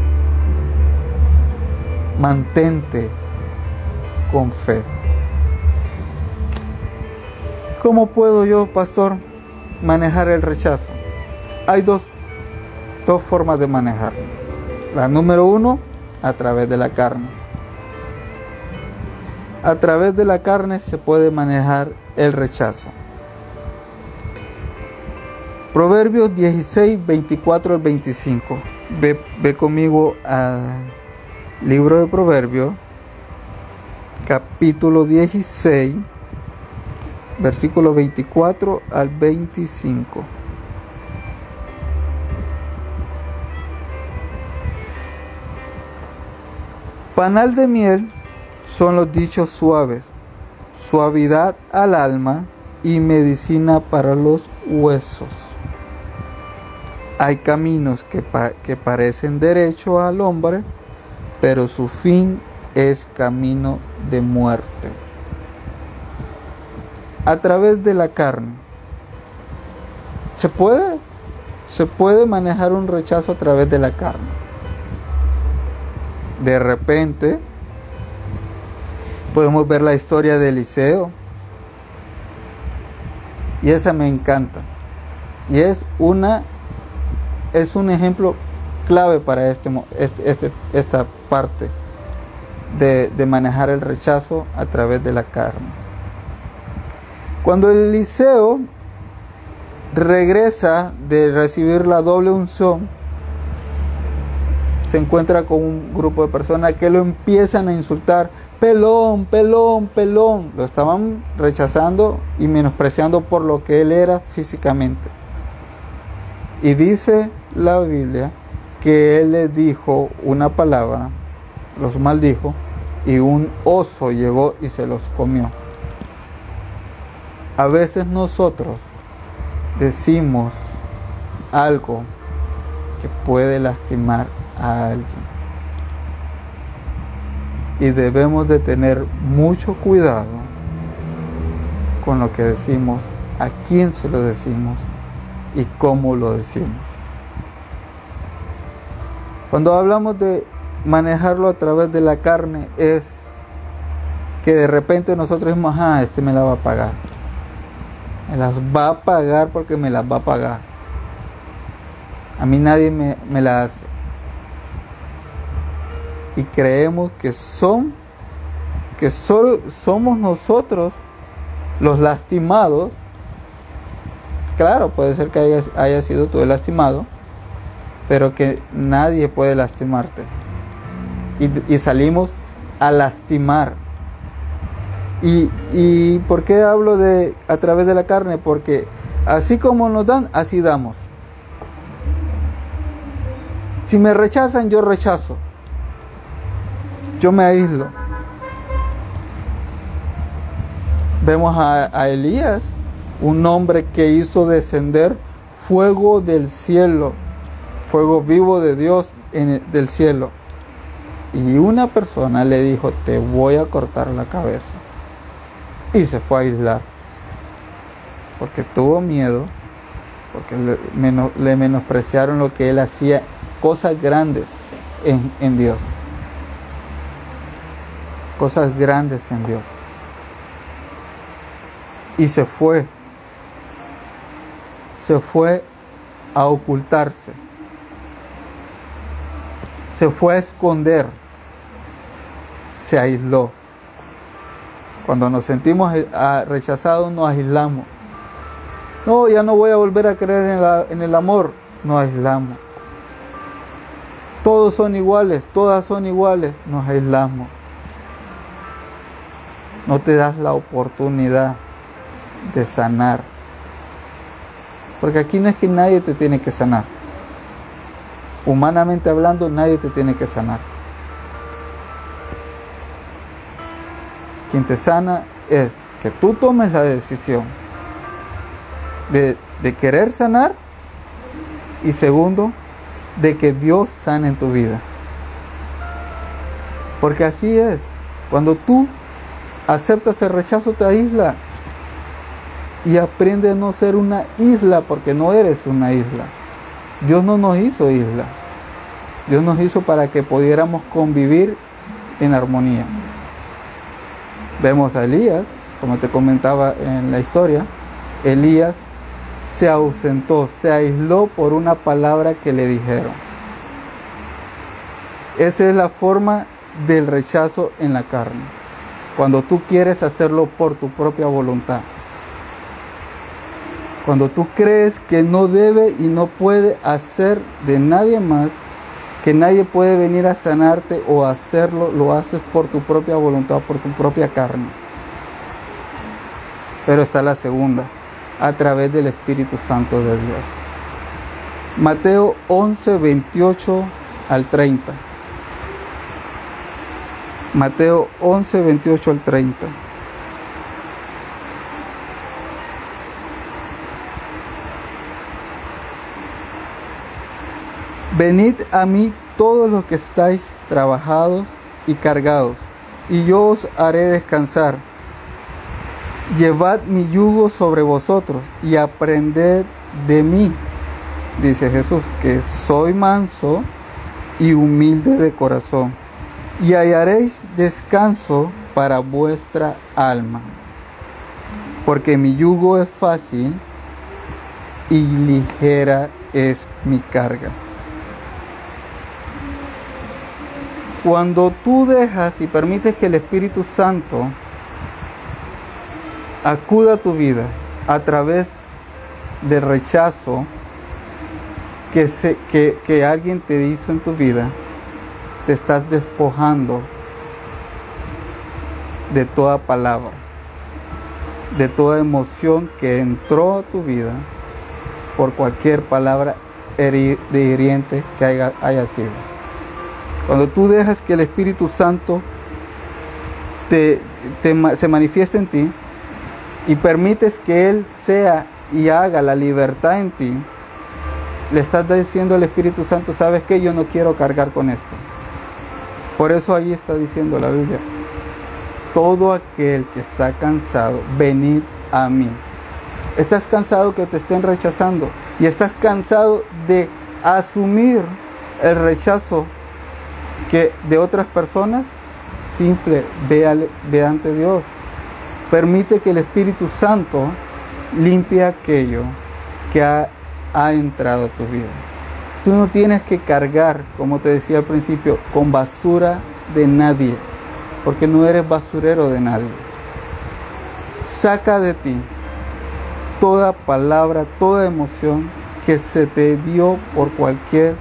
mantente con fe. ¿Cómo puedo yo, pastor, manejar el rechazo? Hay dos, dos formas de manejar. La número uno, a través de la carne. A través de la carne se puede manejar el rechazo. Proverbios 16, 24 al 25. Ve, ve conmigo al libro de Proverbios, capítulo 16, versículo 24 al 25. Panal de miel son los dichos suaves, suavidad al alma y medicina para los huesos. Hay caminos que, que parecen derecho al hombre, pero su fin es camino de muerte. A través de la carne. ¿Se puede? Se puede manejar un rechazo a través de la carne. De repente, podemos ver la historia de Eliseo. Y esa me encanta. Y es una es un ejemplo clave para este, este, este, esta parte de, de manejar el rechazo a través de la carne. Cuando Eliseo regresa de recibir la doble unción, se encuentra con un grupo de personas que lo empiezan a insultar, pelón, pelón, pelón. Lo estaban rechazando y menospreciando por lo que él era físicamente. Y dice la Biblia que él le dijo una palabra, los maldijo, y un oso llegó y se los comió. A veces nosotros decimos algo que puede lastimar a alguien. Y debemos de tener mucho cuidado con lo que decimos, a quién se lo decimos y cómo lo decimos. Cuando hablamos de manejarlo a través de la carne es que de repente nosotros decimos, ah, este me la va a pagar. Me las va a pagar porque me las va a pagar. A mí nadie me, me la hace. Y creemos que son, que solo somos nosotros los lastimados Claro, puede ser que haya, sido tú el lastimado, pero que nadie puede lastimarte. Y, salimos a lastimar. Y, y, por qué hablo de a través de la carne? Porque así como nos dan, así damos. Si me rechazan, yo rechazo. Yo me aíslo. Vemos a, Elías un hombre que hizo descender fuego del cielo, fuego vivo de Dios en del cielo. Y una persona le dijo, te voy a cortar la cabeza. Y se fue a aislar. Porque tuvo miedo, porque le, menospreciaron lo que él hacía, cosas grandes en, en Dios. Cosas grandes en Dios. Y se fue se fue a ocultarse, se fue a esconder, se aisló. Cuando nos sentimos rechazados nos aislamos. No, ya no voy a volver a creer en, el amor, nos aislamos. Todos son iguales, todas son iguales, nos aislamos. No te das la oportunidad de sanar porque aquí no es que nadie te tiene que sanar. Humanamente hablando, nadie te tiene que sanar. Quien te sana es que tú tomes la decisión de, querer sanar y segundo, de que Dios sane en tu vida. Porque así es. Cuando tú aceptas el rechazo, te aísla y aprende a no ser una isla porque no eres una isla. Dios no nos hizo isla. Dios nos hizo para que pudiéramos convivir en armonía. Vemos a Elías como te comentaba en la historia, Elías se ausentó, se aisló por una palabra que le dijeron. Esa es la forma del rechazo en la carne, cuando tú quieres hacerlo por tu propia voluntad. Cuando tú crees que no debe y no puede hacer de nadie más, que nadie puede venir a sanarte o hacerlo, lo haces por tu propia voluntad, por tu propia carne. Pero está la segunda, a través del Espíritu Santo de Dios. Mateo 11, 28 al 30. Mateo 11, 28 al 30. Venid a mí todos los que estáis trabajados y cargados, y yo os haré descansar. Llevad mi yugo sobre vosotros y aprended de mí, dice Jesús, que soy manso y humilde de corazón, y hallaréis descanso para vuestra alma, porque mi yugo es fácil y ligera es mi carga. Cuando tú dejas y permites que el Espíritu Santo acuda a tu vida a través del rechazo que, que, que alguien te hizo en tu vida, te estás despojando de toda palabra, de toda emoción que entró a tu vida por cualquier palabra de hiriente que haya, haya sido. Cuando tú dejas que el Espíritu Santo te, se manifieste en ti y permites que Él sea y haga la libertad en ti, le estás diciendo al Espíritu Santo, ¿sabes qué? Yo no quiero cargar con esto. Por eso ahí está diciendo la Biblia, todo aquel que está cansado, venid a mí. Estás cansado que te estén rechazando y estás cansado de asumir el rechazo que de otras personas, simple, ve, ante Dios. Permite que el Espíritu Santo limpie aquello que ha, ha entrado a tu vida. Tú no tienes que cargar, como te decía al principio, con basura de nadie, porque no eres basurero de nadie. Saca de ti toda palabra, toda emoción que se te dio por cualquier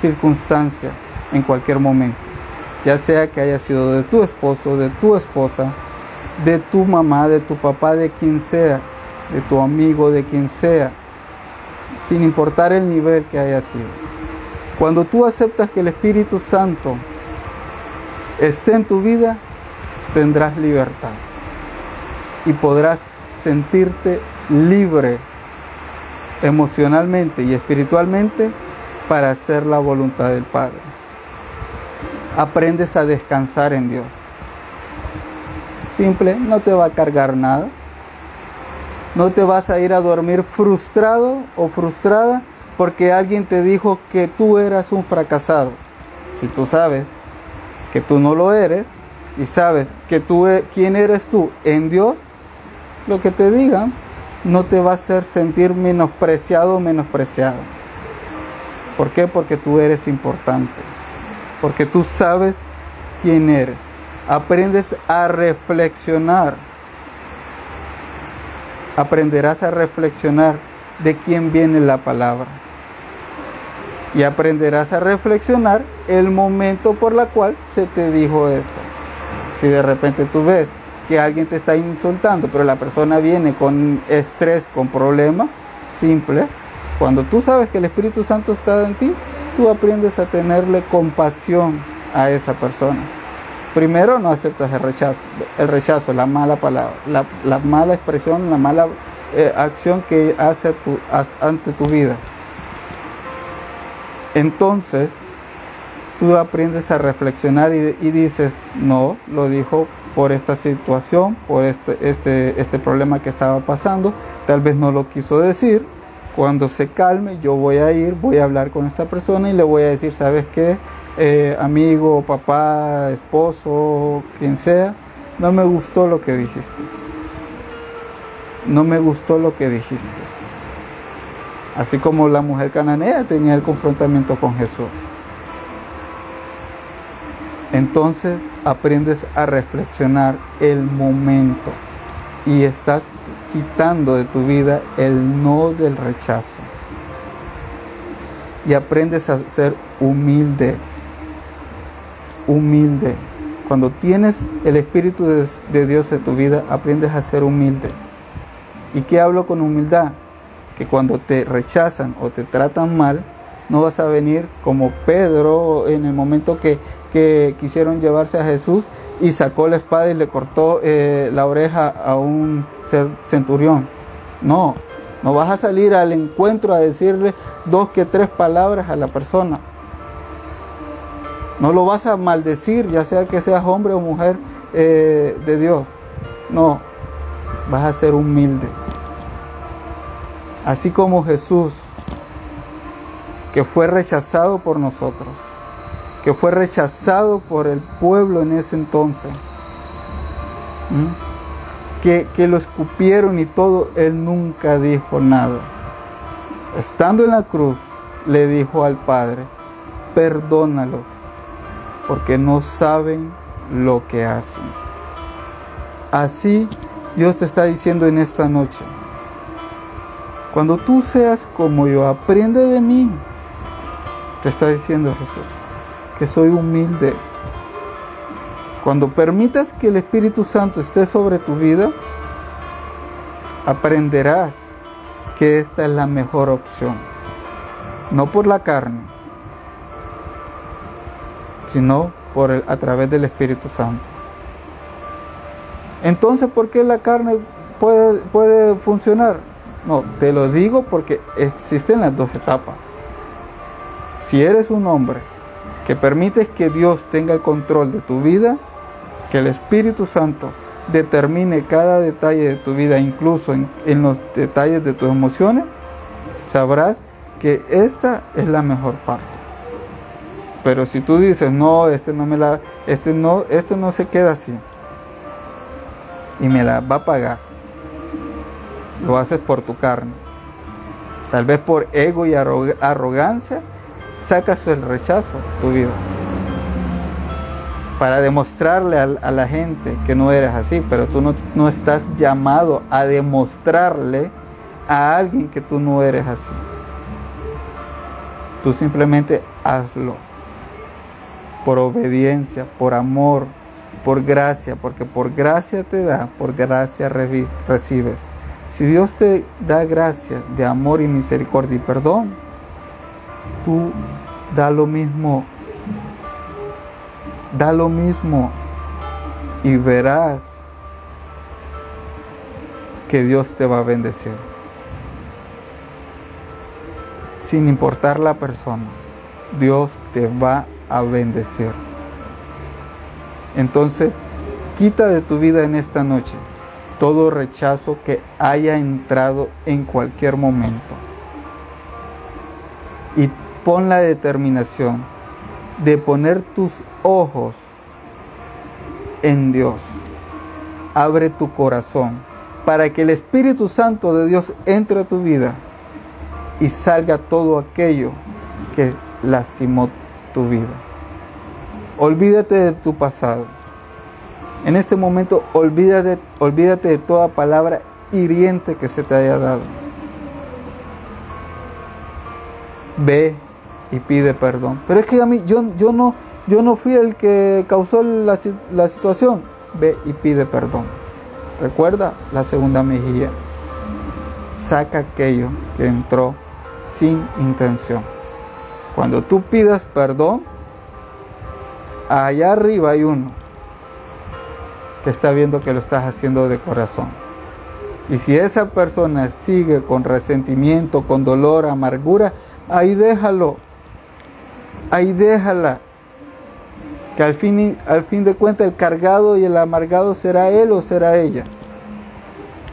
circunstancia, en cualquier momento, ya sea que haya sido de tu esposo, de tu esposa, de tu mamá, de tu papá, de quien sea, de tu amigo, de quien sea, sin importar el nivel que haya sido. Cuando tú aceptas que el Espíritu Santo esté en tu vida, tendrás libertad y podrás sentirte libre emocionalmente y espiritualmente para hacer la voluntad del Padre aprendes a descansar en Dios. Simple, no te va a cargar nada. No te vas a ir a dormir frustrado o frustrada porque alguien te dijo que tú eras un fracasado. Si tú sabes que tú no lo eres y sabes que tú e, quién eres tú en Dios, lo que te digan no te va a hacer sentir menospreciado o menospreciado. ¿Por qué? Porque tú eres importante porque tú sabes quién eres. Aprendes a reflexionar. Aprenderás a reflexionar de quién viene la palabra. Y aprenderás a reflexionar el momento por la cual se te dijo eso. Si de repente tú ves que alguien te está insultando, pero la persona viene con estrés, con problema, simple, cuando tú sabes que el Espíritu Santo está en ti, tú aprendes a tenerle compasión a esa persona. Primero no aceptas el rechazo, el rechazo, la mala palabra, la, mala expresión, la mala eh, acción que hace ante tu vida. Entonces, tú aprendes a reflexionar y, y, dices, no, lo dijo por esta situación, por este, este, este problema que estaba pasando, tal vez no lo quiso decir, cuando se calme, yo voy a ir, voy a hablar con esta persona y le voy a decir, ¿sabes qué? Eh, amigo, papá, esposo, quien sea, no me gustó lo que dijiste. no me gustó lo que dijiste. Así como la mujer cananea tenía el confrontamiento con Jesús. Entonces aprendes a reflexionar el momento y estás quitando de tu vida el no del rechazo. Y aprendes a ser humilde, humilde. Cuando tienes el Espíritu de, Dios en tu vida, aprendes a ser humilde. ¿Y qué hablo con humildad? Que cuando te rechazan o te tratan mal, no vas a venir como Pedro en el momento que, quisieron llevarse a Jesús y sacó la espada y le cortó eh, la oreja a un centurión. No, no vas a salir al encuentro a decirle dos que tres palabras a la persona. No lo vas a maldecir, ya sea que seas hombre o mujer eh, de Dios. No, vas a ser humilde. Así como Jesús, que fue rechazado por nosotros, que fue rechazado por el pueblo en ese entonces, que, que lo escupieron y todo, él nunca dijo nada. Estando en la cruz, le dijo al Padre, perdónalos porque no saben lo que hacen. Así Dios te está diciendo en esta noche, cuando tú seas como yo, aprende de mí. Te está diciendo Jesús, que soy humilde. Cuando permitas que el Espíritu Santo esté sobre tu vida, aprenderás que esta es la mejor opción. No por la carne, sino por a través del Espíritu Santo. Entonces, ¿por qué la carne puede, puede funcionar? No, te lo digo porque existen las dos etapas. Si eres un hombre que permites que Dios tenga el control de tu vida, que el Espíritu Santo determine cada detalle de tu vida, incluso en, en los detalles de tus emociones, sabrás que esta es la mejor parte. Pero si tú dices, no, este no me la, este no, este no se queda así. Y me la va a pagar. Lo haces por tu carne. Tal vez por ego y arrogancia sacas el rechazo tu vida. Para demostrarle a, a, la gente que no eres así, pero tú no, no estás llamado a demostrarle a alguien que tú no eres así. Tú simplemente hazlo por obediencia, por amor, por gracia, porque por gracia te da, por gracia recibes. Si Dios te da gracia de amor y misericordia y perdón, tú da lo mismo, da lo mismo y verás que Dios te va a bendecir. Sin importar la persona, Dios te va a a bendecir. Entonces, quita de tu vida en esta noche todo rechazo que haya entrado en cualquier momento. Y pon la determinación de poner tus ojos en Dios. Abre tu corazón para que el Espíritu Santo de Dios entre a tu vida y salga todo aquello que lastimó tu vida. Olvídate de tu pasado. En este momento olvídate, olvídate de toda palabra hiriente que se te haya dado. Ve y pide perdón. Pero es que a mí, yo, yo, no, yo no fui el que causó la, la situación. Ve y pide perdón. Recuerda la segunda mejilla. Saca aquello que entró sin intención. Cuando tú pidas perdón, allá arriba hay uno que está viendo que lo estás haciendo de corazón. Y si esa persona sigue con resentimiento, con dolor, amargura, ahí déjalo. Ahí déjala. Que al fin, al fin de cuentas el cargado y el amargado será él o será ella.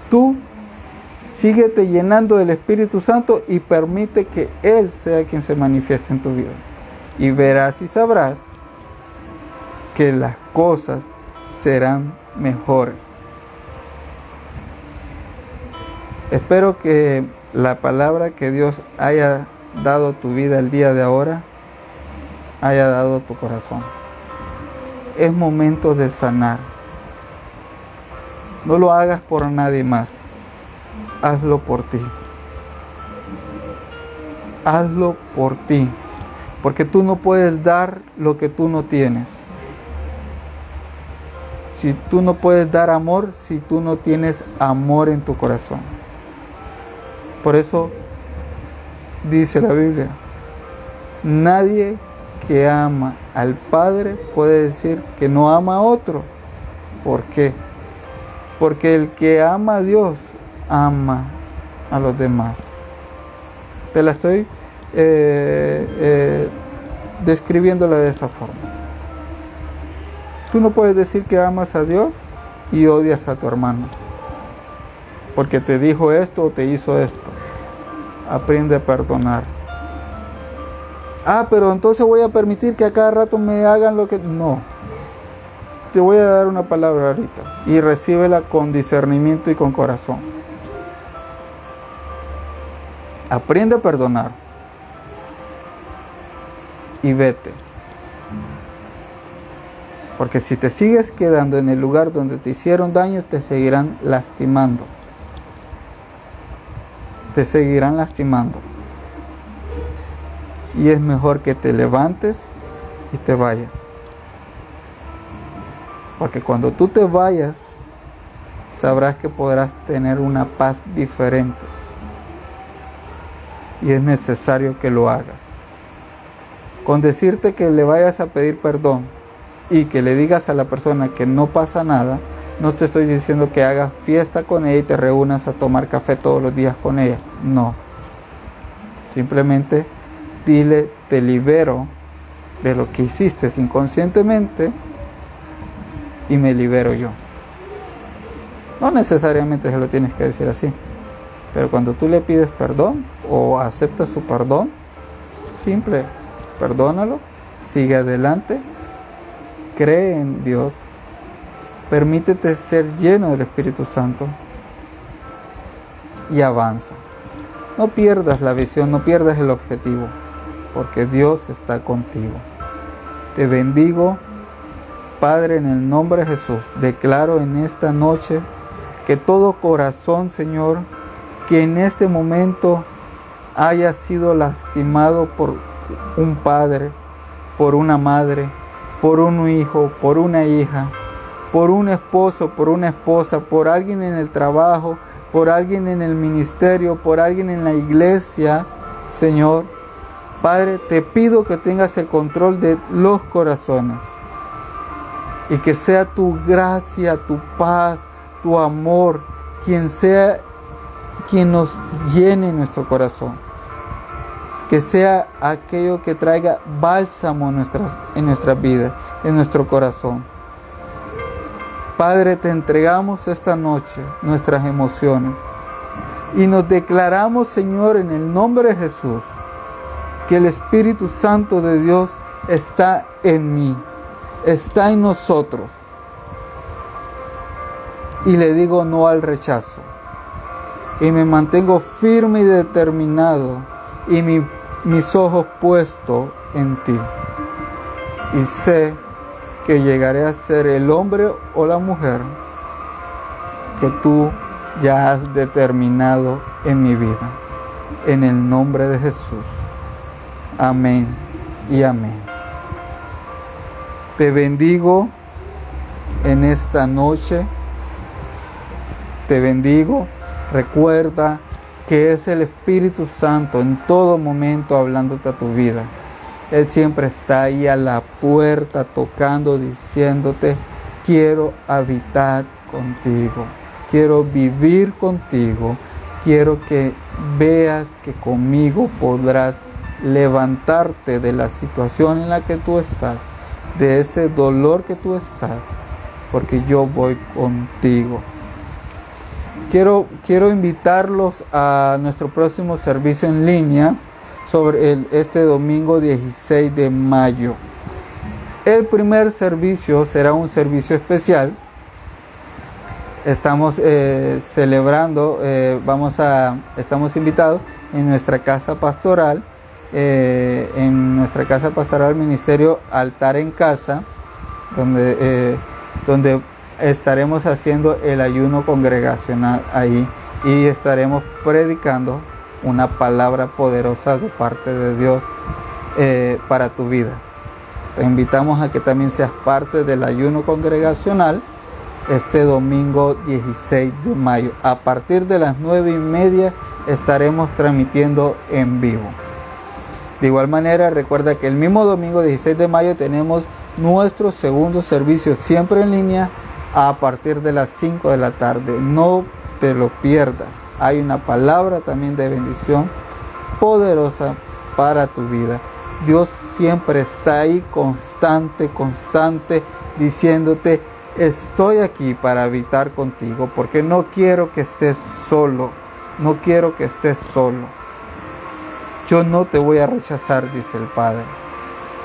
Tú Síguete llenando del Espíritu Santo y permite que Él sea quien se manifieste en tu vida. Y verás y sabrás que las cosas serán mejores. Espero que la palabra que Dios haya dado tu vida el día de ahora haya dado tu corazón. Es momento de sanar. No lo hagas por nadie más. Hazlo por ti. Hazlo por ti. Porque tú no puedes dar lo que tú no tienes. Si tú no puedes dar amor, si tú no tienes amor en tu corazón. Por eso dice la Biblia, nadie que ama al Padre puede decir que no ama a otro. ¿Por qué? Porque el que ama a Dios ama a los demás. Te la estoy eh, eh, describiéndola de esa forma. Tú no puedes decir que amas a Dios y odias a tu hermano. Porque te dijo esto o te hizo esto. Aprende a perdonar. Ah, pero entonces voy a permitir que a cada rato me hagan lo que... No. Te voy a dar una palabra ahorita y recíbela con discernimiento y con corazón. Aprende a perdonar y vete. Porque si te sigues quedando en el lugar donde te hicieron daño, te seguirán lastimando. Te seguirán lastimando. Y es mejor que te levantes y te vayas. Porque cuando tú te vayas, sabrás que podrás tener una paz diferente. Y es necesario que lo hagas. Con decirte que le vayas a pedir perdón y que le digas a la persona que no pasa nada, no te estoy diciendo que hagas fiesta con ella y te reúnas a tomar café todos los días con ella. No. Simplemente dile, te libero de lo que hiciste inconscientemente y me libero yo. No necesariamente se lo tienes que decir así, pero cuando tú le pides perdón o aceptas su perdón, simple, perdónalo, sigue adelante cree en Dios, permítete ser lleno del Espíritu Santo y avanza. No pierdas la visión, no pierdas el objetivo, porque Dios está contigo. Te bendigo, Padre, en el nombre de Jesús. Declaro en esta noche que todo corazón, Señor, que en este momento haya sido lastimado por un padre, por una madre, por un hijo, por una hija, por un esposo, por una esposa, por alguien en el trabajo, por alguien en el ministerio, por alguien en la iglesia, Señor. Padre, te pido que tengas el control de los corazones y que sea tu gracia, tu paz, tu amor, quien sea quien nos llene nuestro corazón que sea aquello que traiga bálsamo en nuestras, en nuestras vidas, en nuestro corazón. Padre, te entregamos esta noche nuestras emociones y nos declaramos, Señor, en el nombre de Jesús, que el Espíritu Santo de Dios está en mí, está en nosotros. Y le digo no al rechazo. Y me mantengo firme y determinado. Y mi mis ojos puestos en ti. Y sé que llegaré a ser el hombre o la mujer que tú ya has determinado en mi vida. En el nombre de Jesús. Amén y amén. Te bendigo en esta noche. Te bendigo. Recuerda que es el Espíritu Santo en todo momento hablándote a tu vida. Él siempre está ahí a la puerta tocando, diciéndote, quiero habitar contigo, quiero vivir contigo, quiero que veas que conmigo podrás levantarte de la situación en la que tú estás, de ese dolor que tú estás, porque yo voy contigo. Quiero, quiero invitarlos a nuestro próximo servicio en línea sobre el, este domingo 16 de mayo. El primer servicio será un servicio especial estamos eh, celebrando, eh, vamos a, estamos invitados en nuestra casa pastoral, eh, en nuestra casa pastoral Ministerio Altar en Casa, donde, donde estaremos haciendo el ayuno congregacional ahí y estaremos predicando una palabra poderosa de parte de Dios para tu vida. Te invitamos a que también seas parte del ayuno congregacional este domingo 16 de mayo. A partir de las 9 y media estaremos transmitiendo en vivo. De igual manera, recuerda que el mismo domingo 16 de mayo tenemos nuestro segundo servicio siempre en línea a partir de las 5 de la tarde. No te lo pierdas. Hay una palabra también de bendición poderosa para tu vida. Dios siempre está ahí constante, constante, diciéndote, estoy aquí para habitar contigo porque no quiero que estés solo, no quiero que estés solo. Yo no te voy a rechazar, dice el Padre.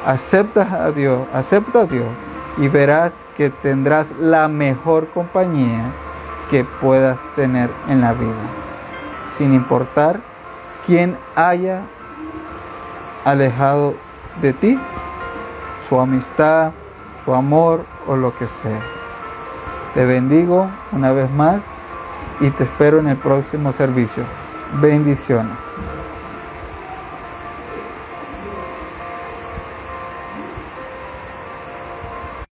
Acepta a Dios, acepta a Dios y verás que tendrás la mejor compañía que puedas tener en la vida, sin importar quién haya alejado de ti, su amistad, su amor o lo que sea. Te bendigo una vez más y te espero en el próximo servicio. Bendiciones.